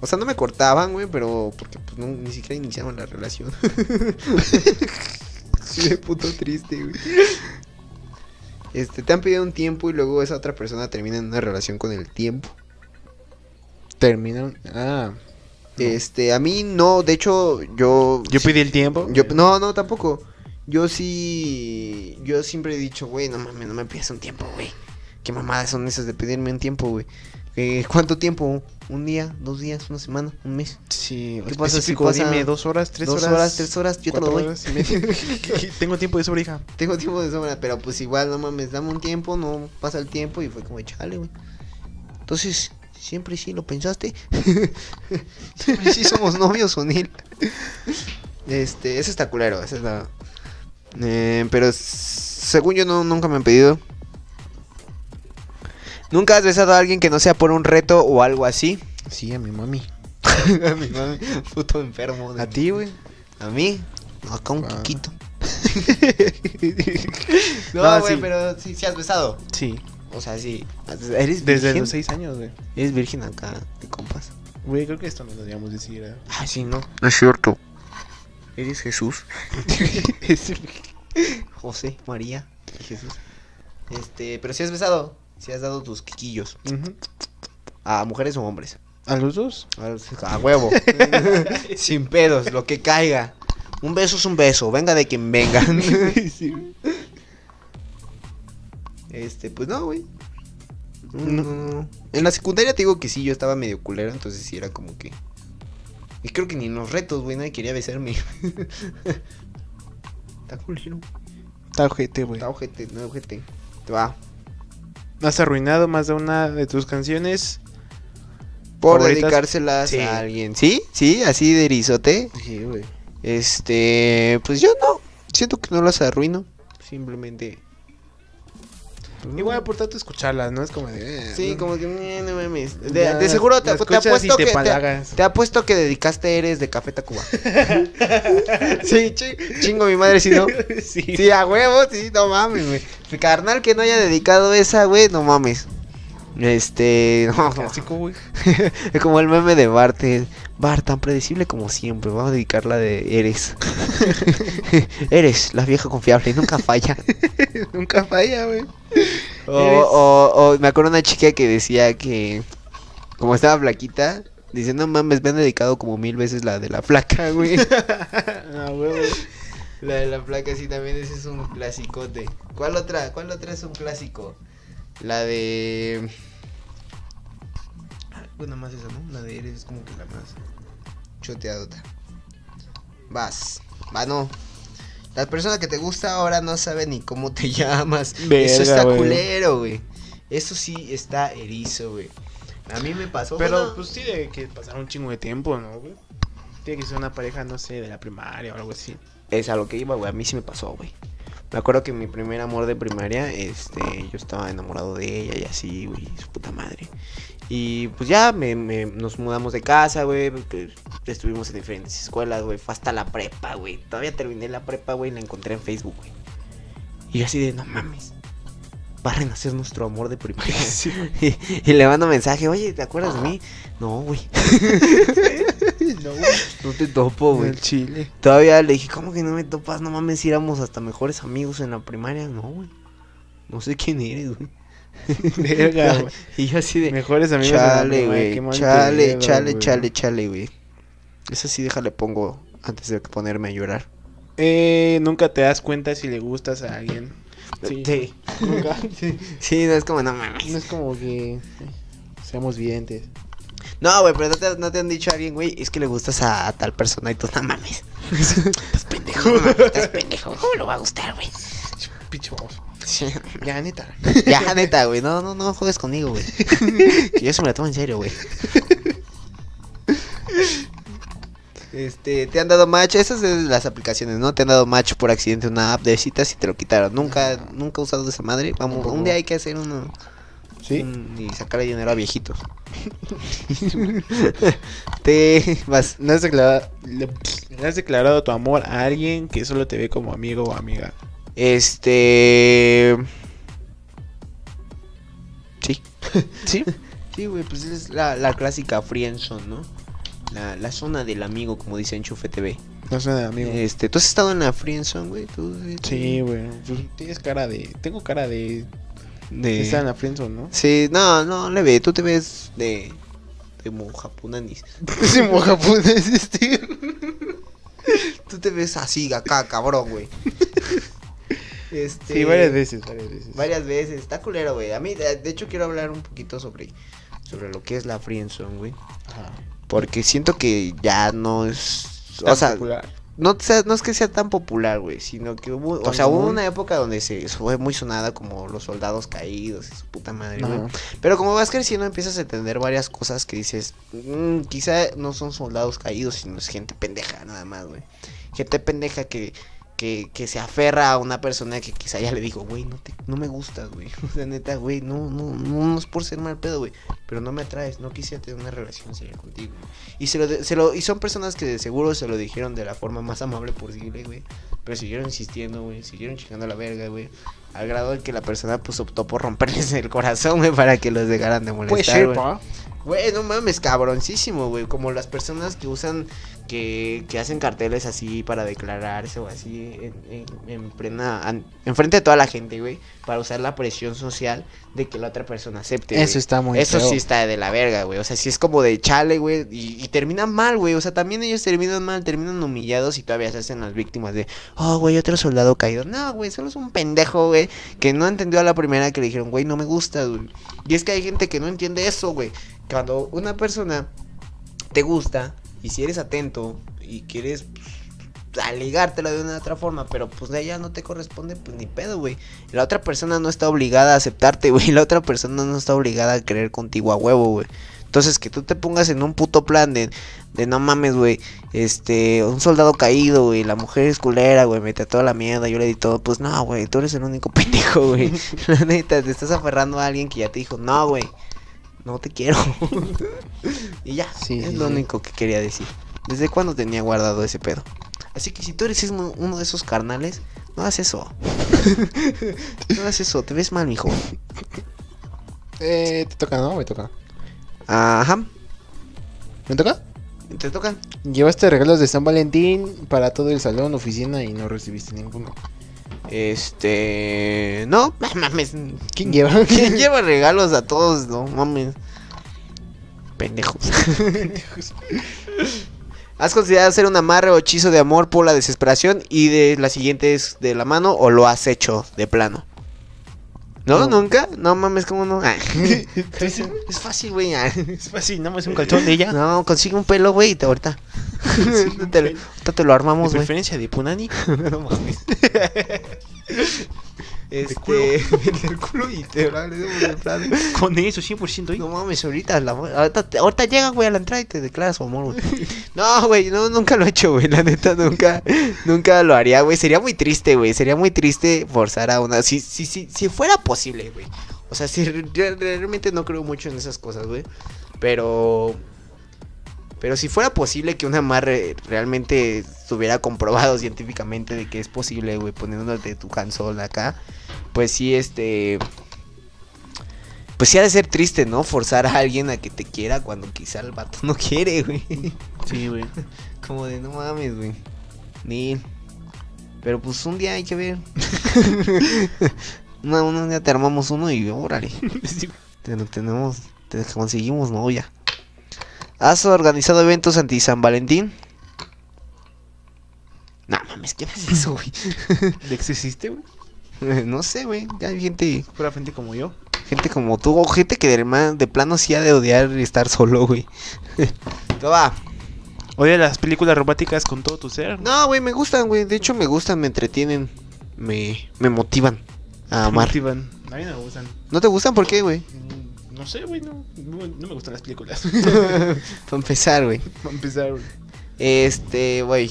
O sea, no me cortaban, güey, pero porque pues no, ni siquiera iniciaban la relación. <laughs> sí, de puto triste, güey. Este, te han pedido un tiempo y luego esa otra persona termina en una relación con el tiempo. Terminan. Ah. Este, a mí no, de hecho, yo. Yo pedí el tiempo. Yo, no, no, tampoco. Yo sí. Yo siempre he dicho, güey, no mames, no me pidas un tiempo, güey. ¿Qué mamadas son esas de pedirme un tiempo, güey? Eh, ¿Cuánto tiempo? ¿Un día? ¿Dos días? ¿Una semana? ¿Un mes? Sí, ¿Qué pasa si pasa dime, dos horas, tres dos horas. horas, tres horas, yo te lo doy. horas y media. <laughs> Tengo tiempo de sobra, hija. Tengo tiempo de sobra, pero pues igual, no mames, dame un tiempo, no pasa el tiempo y fue como, chale, güey. Entonces, siempre sí lo pensaste. <laughs> siempre sí somos novios, O'Neill. Este, ese está culero, ese está. Eh, pero según yo, no, nunca me han pedido. ¿Nunca has besado a alguien que no sea por un reto o algo así? Sí, a mi mami. <laughs> a mi mami, puto enfermo. ¿A ti, güey? ¿A mí? Acá un Ah. quiquito. <laughs> No, No, güey, sí. pero sí, sí has besado. Sí. O sea, sí. ¿Eres Desde virgen? los seis años, güey. ¿Eres virgen acá, de compas? Güey, creo que esto no lo deberíamos decir. ¿eh? Ah, sí, no. No es cierto. ¿Eres Jesús? <laughs> José, María y Jesús. Este, pero si has besado. Si has dado tus quiquillos. ¿A mujeres o hombres? ¿A los dos? A a huevo. <laughs> Sin pedos, lo que caiga. Un beso es un beso, venga de quien venga. Este, pues no, güey. No, no, no. En la secundaria te digo que sí, yo estaba medio culero, entonces sí era como que. Y creo que ni en los retos, güey, nadie quería besarme. <laughs> Está culero. Está ojete, güey. Está ojete, no ojete. Te va. Has arruinado más de una de tus canciones. Por Favoritas. dedicárselas Sí. a alguien. ¿Sí? ¿Sí? Así de erizote. Sí, güey. Este. Pues yo no. Siento que no las arruino. Simplemente. Igual por tanto escucharlas, ¿no? Es como de... eh, Sí, no. como que "Eh, no mames. De, Ya, de seguro te, te apuesto te que te, te apuesto que dedicaste eres de Café Tacuba. <laughs> sí, chi- chingo mi madre si no. <laughs> sí. Sí, a huevo, sí, no mames, güey. Carnal que no haya dedicado esa, güey, no mames. Este, <laughs> no, Clásico, güey. <laughs> es como el meme de Bart, Bart tan predecible como siempre. Vamos a dedicarla de Eres. <laughs> eres la vieja confiable, nunca falla. Nunca falla, güey. O, o, o me acuerdo una chica que decía que, como estaba flaquita, dice, no mames, me han dedicado como mil veces la de la flaca, güey. ah, güey. la de la flaca, sí, también ese es un clasicote. ¿Cuál otra? ¿Cuál otra es un clásico? La de... Ah, Bueno, más esa, ¿no? La de Eres es como que la más choteadota. Vas. Va, no. La persona que te gusta ahora no sabe ni cómo te <laughs> llamas. Eso está culero, güey. Eso sí está erizo, güey. A mí me pasó. Pero bueno, pues tiene que pasar un chingo de tiempo, ¿no, güey? Tiene que ser una pareja, no sé, de la primaria o algo así. es a lo que iba, güey. A mí sí me pasó, güey. Me acuerdo que mi primer amor de primaria, este, yo estaba enamorado de ella y así, güey, su puta madre. Y pues ya me, me- nos mudamos de casa, güey, estuvimos en diferentes escuelas, güey. Fue hasta la prepa, güey. Todavía terminé la prepa, güey, y la encontré en Facebook, güey. Y yo así de, no mames. Va a renacer nuestro amor de primaria. <laughs> <laughs> y, y le mando mensaje, oye, ¿te acuerdas de mí? No, güey. <laughs> no, güey. No te topo, güey. El chile. Todavía le dije, ¿cómo que no me topas? No mames, si éramos hasta mejores amigos en la primaria. No, güey. No sé quién eres, güey. Verga, güey. y yo así de... Mejores amigos. Chale, güey. Chale, chale, chale, chale, güey. Eso sí, déjale pongo antes de ponerme a llorar. Eh, nunca te das cuenta si le gustas a alguien. Sí. Sí. Nunca. <laughs> Sí, no es como, no mames. No es como que seamos videntes. No, güey, pero no te, no te han dicho a alguien, güey, es que le gustas a, a tal persona y tú, no mames. <laughs> Estás pendejo, no mames, estás pendejo. ¿Cómo le va a gustar, güey? Pinche. Sí. Ya, neta. Ya, neta, güey, no, no, no juegues conmigo, güey. <laughs> que yo se me la tomo en serio, güey. Este, te han dado match, esas de las aplicaciones, ¿no? Te han dado match por accidente en una app de citas y te lo quitaron. Nunca, nunca he usado esa madre. Vamos, Tampoco. un día hay que hacer uno ¿Sí? un- y sacarle dinero a viejitos. <laughs> te vas. ¿Le has, declarado, le has declarado tu amor a alguien que solo te ve como amigo o amiga? Este. Sí. <laughs> ¿Sí? <laughs> Sí, güey, pues es la, la clásica friendzone, ¿no? La, la zona del amigo, como dice Enchufe TV. No suena, amigo. Este, ¿tú has estado en la friendzone, güey? ¿Tú, güey? Sí, güey. Pues tienes cara de. Tengo cara de. De... Estar en la friendzone, ¿no? Sí, no, no, le ve, tú te ves de... De mojapunanis. <laughs> Sí, mojapunes, este. <laughs> Tú te ves así, acá, cabrón, güey. Este... Sí, varias veces, varias veces. Varias veces, está culero, güey. A mí, de, de hecho, quiero hablar un poquito sobre, sobre lo que es la friendzone, güey. Ajá. Porque siento que ya no es... Tan O sea, popular. no, sea- no es que sea tan popular, güey, sino que hubo... O sea, hubo una época donde se fue muy sonada como los soldados caídos y su puta madre, güey. Pero como vas creciendo empiezas a entender varias cosas que dices, "Mm, quizá no son soldados caídos, sino es gente pendeja nada más, güey. Gente pendeja que, que, que se aferra a una persona que quizá ya le dijo, güey, no, te, no me gustas, güey. <laughs> O sea, neta, güey, no, no, no, no es por ser mal pedo, güey. Pero no me atraes, no quisiera tener una relación seria contigo. güey". Y, se lo, de- se lo, y son personas que de seguro se lo dijeron de la forma más amable posible, güey. Pero siguieron insistiendo, güey. Siguieron chingando la verga, güey. Al grado de que la persona pues optó por romperles el corazón, güey, para que los dejaran de molestar. Ser, güey. pa. Güey, no mames, cabroncísimo, güey. Como las personas que usan, que, que hacen carteles así para declararse o así en, en, en plena, an- enfrente de toda la gente, güey. Para usar la presión social de que la otra persona acepte. Eso güey. está muy Eso feo. sí está de la verga, güey. O sea, sí es como de chale, güey. Y, y terminan mal, güey. O sea, también ellos terminan mal, terminan humillados y todavía se hacen las víctimas de, oh, güey, otro soldado caído. No, güey, solo es un pendejo, güey. Que no entendió a la primera que le dijeron, güey, no me gusta, güey. Y es que hay gente que no entiende eso, güey. Cuando una persona te gusta y si eres atento y quieres pues, aligártela de una otra forma, pero pues de ella no te corresponde, pues ni pedo, güey. La otra persona no está obligada a aceptarte, <laughs> güey. La otra persona no está obligada a querer contigo a huevo, güey. Entonces, que tú te pongas en un puto plan de, de no mames, güey. Este, un soldado caído, güey. La mujer es culera, güey. Mete a toda la mierda. Yo le di todo. Pues no, güey. Tú eres el único <laughs> pendejo, güey. <laughs> La neta, te estás aferrando a alguien que ya te dijo, no, güey. No te quiero. <laughs> y ya. Sí, es sí, lo sí. único que quería decir. ¿Desde cuándo tenía guardado ese pedo? Así que si tú eres uno, uno de esos carnales, no hagas eso. <laughs> no hagas eso. Te ves mal, mijo. Eh, te toca, ¿no? Me toca. Ajá. ¿Me toca? Te tocan. Llevaste regalos de San Valentín para todo el salón, oficina y no recibiste ninguno. Este. <laughs> No, mames. ¿Quién lleva? <laughs> ¿Quién lleva regalos a todos? No mames. Pendejos. <laughs> ¿Has considerado hacer un amarre o hechizo de amor por la desesperación y de la siguiente es de la mano o lo has hecho de plano? ¿No? No. ¿Nunca? No mames, ¿cómo no? Ah. <laughs> <laughs> es fácil, güey. ah. Es fácil, nada más un calzón de ella. No, consigue un pelo, güey, y te ahorita. <laughs> te, ahorita te lo armamos, güey. preferencia de Punani. no mames. Este, del culo <laughs> y te. Con eso, 100% ahí. No mames, ahorita, la, ahorita, ahorita güey, a la entrada y te declara su amor, güey. <laughs> No, güey, no, nunca lo he hecho, güey, la neta, nunca, nunca lo haría, güey. Sería muy triste, güey, sería muy triste forzar a una, si, si, si, si fuera posible, güey. O sea, si re- re- realmente no creo mucho en esas cosas, güey. Pero, pero si fuera posible que un amarre realmente estuviera comprobado <laughs> científicamente de que es posible, güey, poniéndote tu canción acá, pues sí, este... Pues sí ha de ser triste, ¿no? Forzar a alguien a que te quiera cuando quizá el vato no <laughs> quiere, güey. Sí, güey. <laughs> Como de no mames, güey. Ni. Pero pues un día hay que ver. no, un día te armamos uno y órale. Sí, Te, tenemos, te conseguimos novia. ¿Has organizado eventos anti San Valentín? No mames, ¿qué es eso, güey? ¿De qué existe, güey? <laughs> no sé, güey. Ya hay gente, Pura gente como yo. gente como tú, o gente que de, plano sí ha de odiar estar solo, güey. <laughs> Toma. Oye, las películas románticas con todo tu ser. No, güey, me gustan, güey. De hecho, me gustan, me entretienen. Me, me motivan a Me amar. motivan. A mí no me gustan. ¿No te gustan? ¿Por qué, güey? No sé, güey, no, no, no me gustan las películas. <laughs> Para empezar, güey. Para empezar, güey. Este, güey.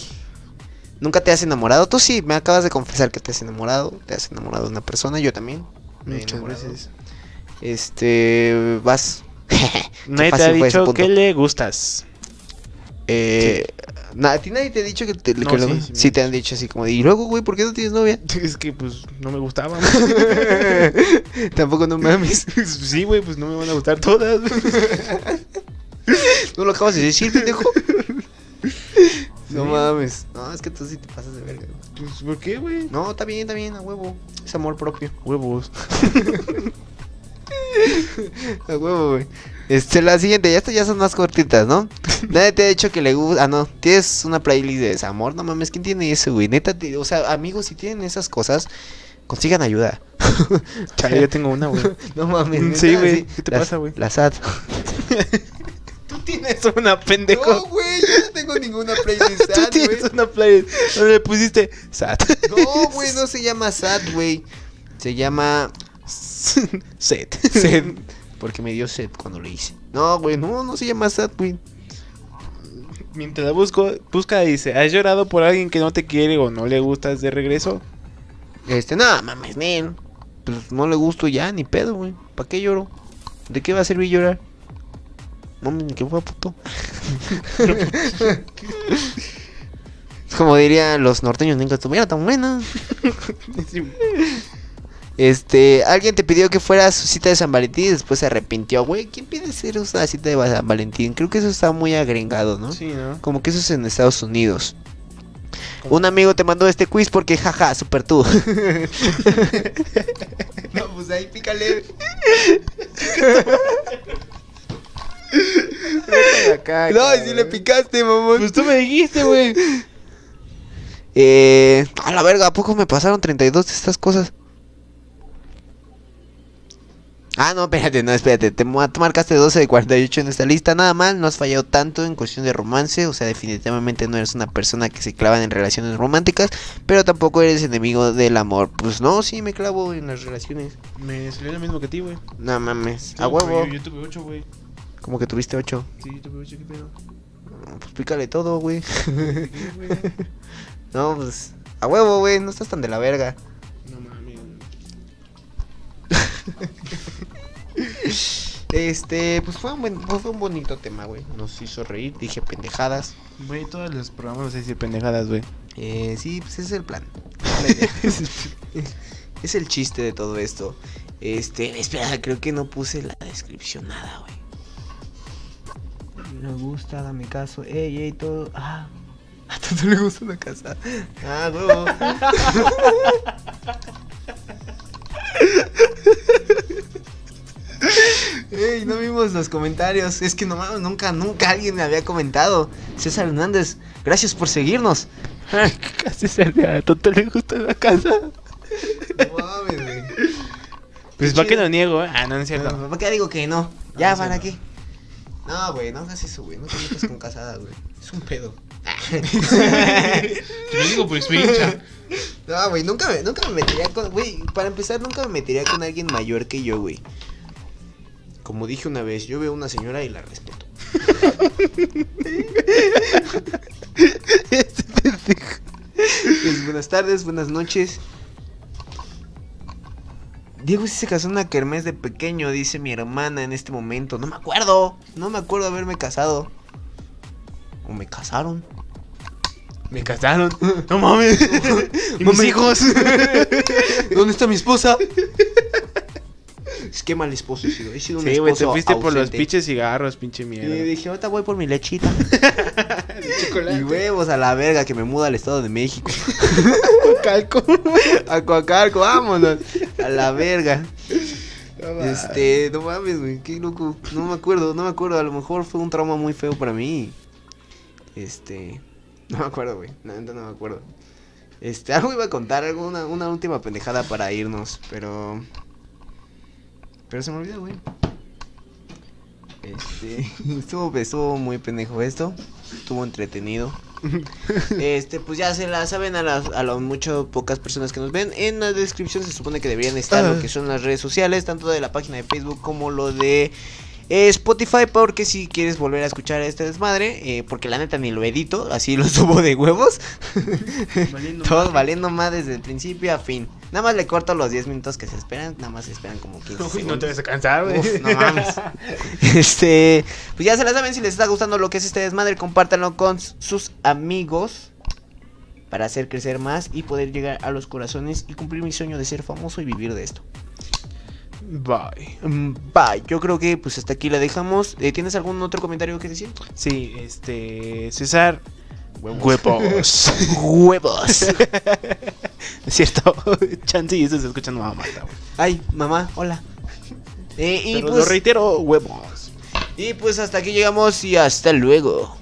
¿Nunca te has enamorado? Tú sí, me acabas de confesar que te has enamorado. Te has enamorado de una persona, yo también. Me he Muchas veces. Este, vas. <laughs> Qué Nadie te ha dicho que le gustas. Eh, na- ¿A ti nadie te ha dicho que, te, No, que lo- sí, sí, sí te han dicho así como de, y luego, güey, ¿por qué no tienes novia? <laughs> Es que, pues, no me gustaba. <laughs> Tampoco no mames. <laughs> sí, güey, pues no me van a gustar todas. ¿No lo acabas de decir, pendejo? No mames. No, es que tú sí te pasas de verga. Pues, ¿por qué, güey? No, está bien, está bien, a huevo. Es amor propio. Huevos. A huevo, güey. Este, la siguiente, ya estas ya son más cortitas, ¿no? <laughs> Nadie te ha dicho que le gusta. Ah, no. Tienes una playlist de desamor. No mames, ¿quién tiene eso, güey? Neta, te- o sea, amigos, si tienen esas cosas, consigan ayuda. <laughs> Chale, yo tengo una, güey. <laughs> No mames. neta, Sí, güey. ¿Qué te pasa, güey? La SAT. Tú tienes una pendejo. No, güey, yo no tengo ninguna playlist Tú tienes una playlist donde le pusiste SAT. No, güey, no se llama SAT, güey. Se llama Set. Sed. Porque me dio sed cuando lo hice. No, güey, no, no se llama SAT, güey. Mientras la busco, busca dice, ¿has llorado por alguien que no te quiere o no le gustas de regreso? Este, no, mames, men. Pues no le gusto ya, ni pedo, güey. ¿Para qué lloro? ¿De qué va a servir llorar? Mami, que fue puto. <laughs> Como dirían los norteños, nunca estuviera tan buena. <laughs> Este, alguien te pidió que fuera a su cita de San Valentín y después se arrepintió, güey. ¿Quién pide ser una cita de San Valentín? Creo que eso está muy agregado, ¿no? Sí, ¿no? Como que eso es en Estados Unidos. Un amigo te mandó este quiz porque jaja, super tú. <laughs> <laughs> no, pues ahí pícale. no, y si le picaste, mamón. Pues tú me dijiste, güey. Eh, a la verga, ¿a poco me pasaron 32 de estas cosas? Ah, no, espérate, no, espérate. Te marcaste 12 de 48 en esta lista. Nada mal, no has fallado tanto en cuestión de romance. O sea, definitivamente no eres una persona que se clava en relaciones románticas. Pero tampoco eres enemigo del amor. Pues no, sí, me clavo en las relaciones. Me salió lo mismo que ti, güey. No mames, a huevo. Yo, yo tuve 8, güey. Como que tuviste 8. Sí, yo tuve 8, ¿qué pedo? Pues pícale todo, güey. <laughs> no, pues a huevo, güey. No estás tan de la verga. No mames. <laughs> Este, pues fue un, buen, fue un bonito tema, güey. Nos hizo reír, dije pendejadas. Güey, todos los programas a decir pendejadas, güey. Eh, sí, pues ese es el plan. La <laughs> es el chiste de todo esto. Este, espera, creo que no puse la descripción nada, güey. Me gusta, dame caso. Ey, ey, todo. Ah. <laughs> A todo le gusta una casa. Ah, huevo. Ey, no vimos los comentarios. Es que no mames, nunca, nunca alguien me había comentado. César Hernández, gracias por seguirnos. Casi se a Toto le gusta la casa. No mames, güey. Pues Qué va que chido. no niego, ¿eh? Ah, no, no es cierto. No, ¿Para qué digo que no? Ya, no, ¿para qué? No, güey, no hagas eso, güey. No te metas con casada, güey. Es un pedo. <laughs> Te lo digo por experiencia. <laughs> No, güey, nunca me, nunca me metería con... Güey, para empezar, nunca me metería con alguien mayor que yo, güey. Como dije una vez, yo veo una señora y la respeto. <laughs> Pues, buenas tardes, buenas noches. Diego sí se casó en una kermés de pequeño, dice mi hermana en este momento. No me acuerdo, no me acuerdo haberme casado. ¿O me casaron? Me casaron. No mames. <laughs> ¿Y mis Mami. hijos? <laughs> ¿Dónde está mi esposa? Es que mal esposo he sido. He sido un Sí, güey, te esposo fuiste por los ausente. pinches cigarros, pinche Y mierda. dije, ahorita voy por mi lechita. <laughs> y huevos a la verga que me muda al Estado de México. calco. a Coacalco, vámonos. A la verga. Este, no mames, güey, qué loco. No me acuerdo, no me acuerdo. A lo mejor fue un trauma muy feo para mí. Este, <laughs> no me acuerdo, güey. La neta no me acuerdo. Este, algo iba a contar, algo, una, una última pendejada para irnos, pero. Pero se me olvidó, güey. Este, <laughs> estuvo, estuvo muy pendejo esto. Estuvo entretenido. <laughs> Este, pues ya se la saben a las, a las mucho pocas personas que nos ven. En la descripción se supone que deberían estar lo que son las redes sociales, tanto de la página de Facebook como lo de eh, Spotify, porque si quieres volver a escuchar este desmadre, eh, porque la neta ni lo edito, así lo <laughs> subo de huevos. Todos <laughs> valiendo más desde el principio a fin. Nada más le corto los 10 minutos que se esperan, nada más se esperan como 15 Uy, segundos. no te vas a cansar, güey. Uf, no mames. <laughs> Este, pues ya se la saben, si les está gustando lo que es este desmadre, compártanlo con sus amigos para hacer crecer más y poder llegar a los corazones y cumplir mi sueño de ser famoso y vivir de esto. Bye. Mm, Bye, yo creo que pues hasta aquí la dejamos. Eh, ¿Tienes algún otro comentario que decir? Sí, este. César, Huevos. <laughs> Huevos. <laughs> es cierto. <laughs> Chance y eso se escucha mamá. Ay, mamá, hola. Eh, y, Pero pues, lo reitero, huevos. y pues hasta aquí llegamos y hasta luego.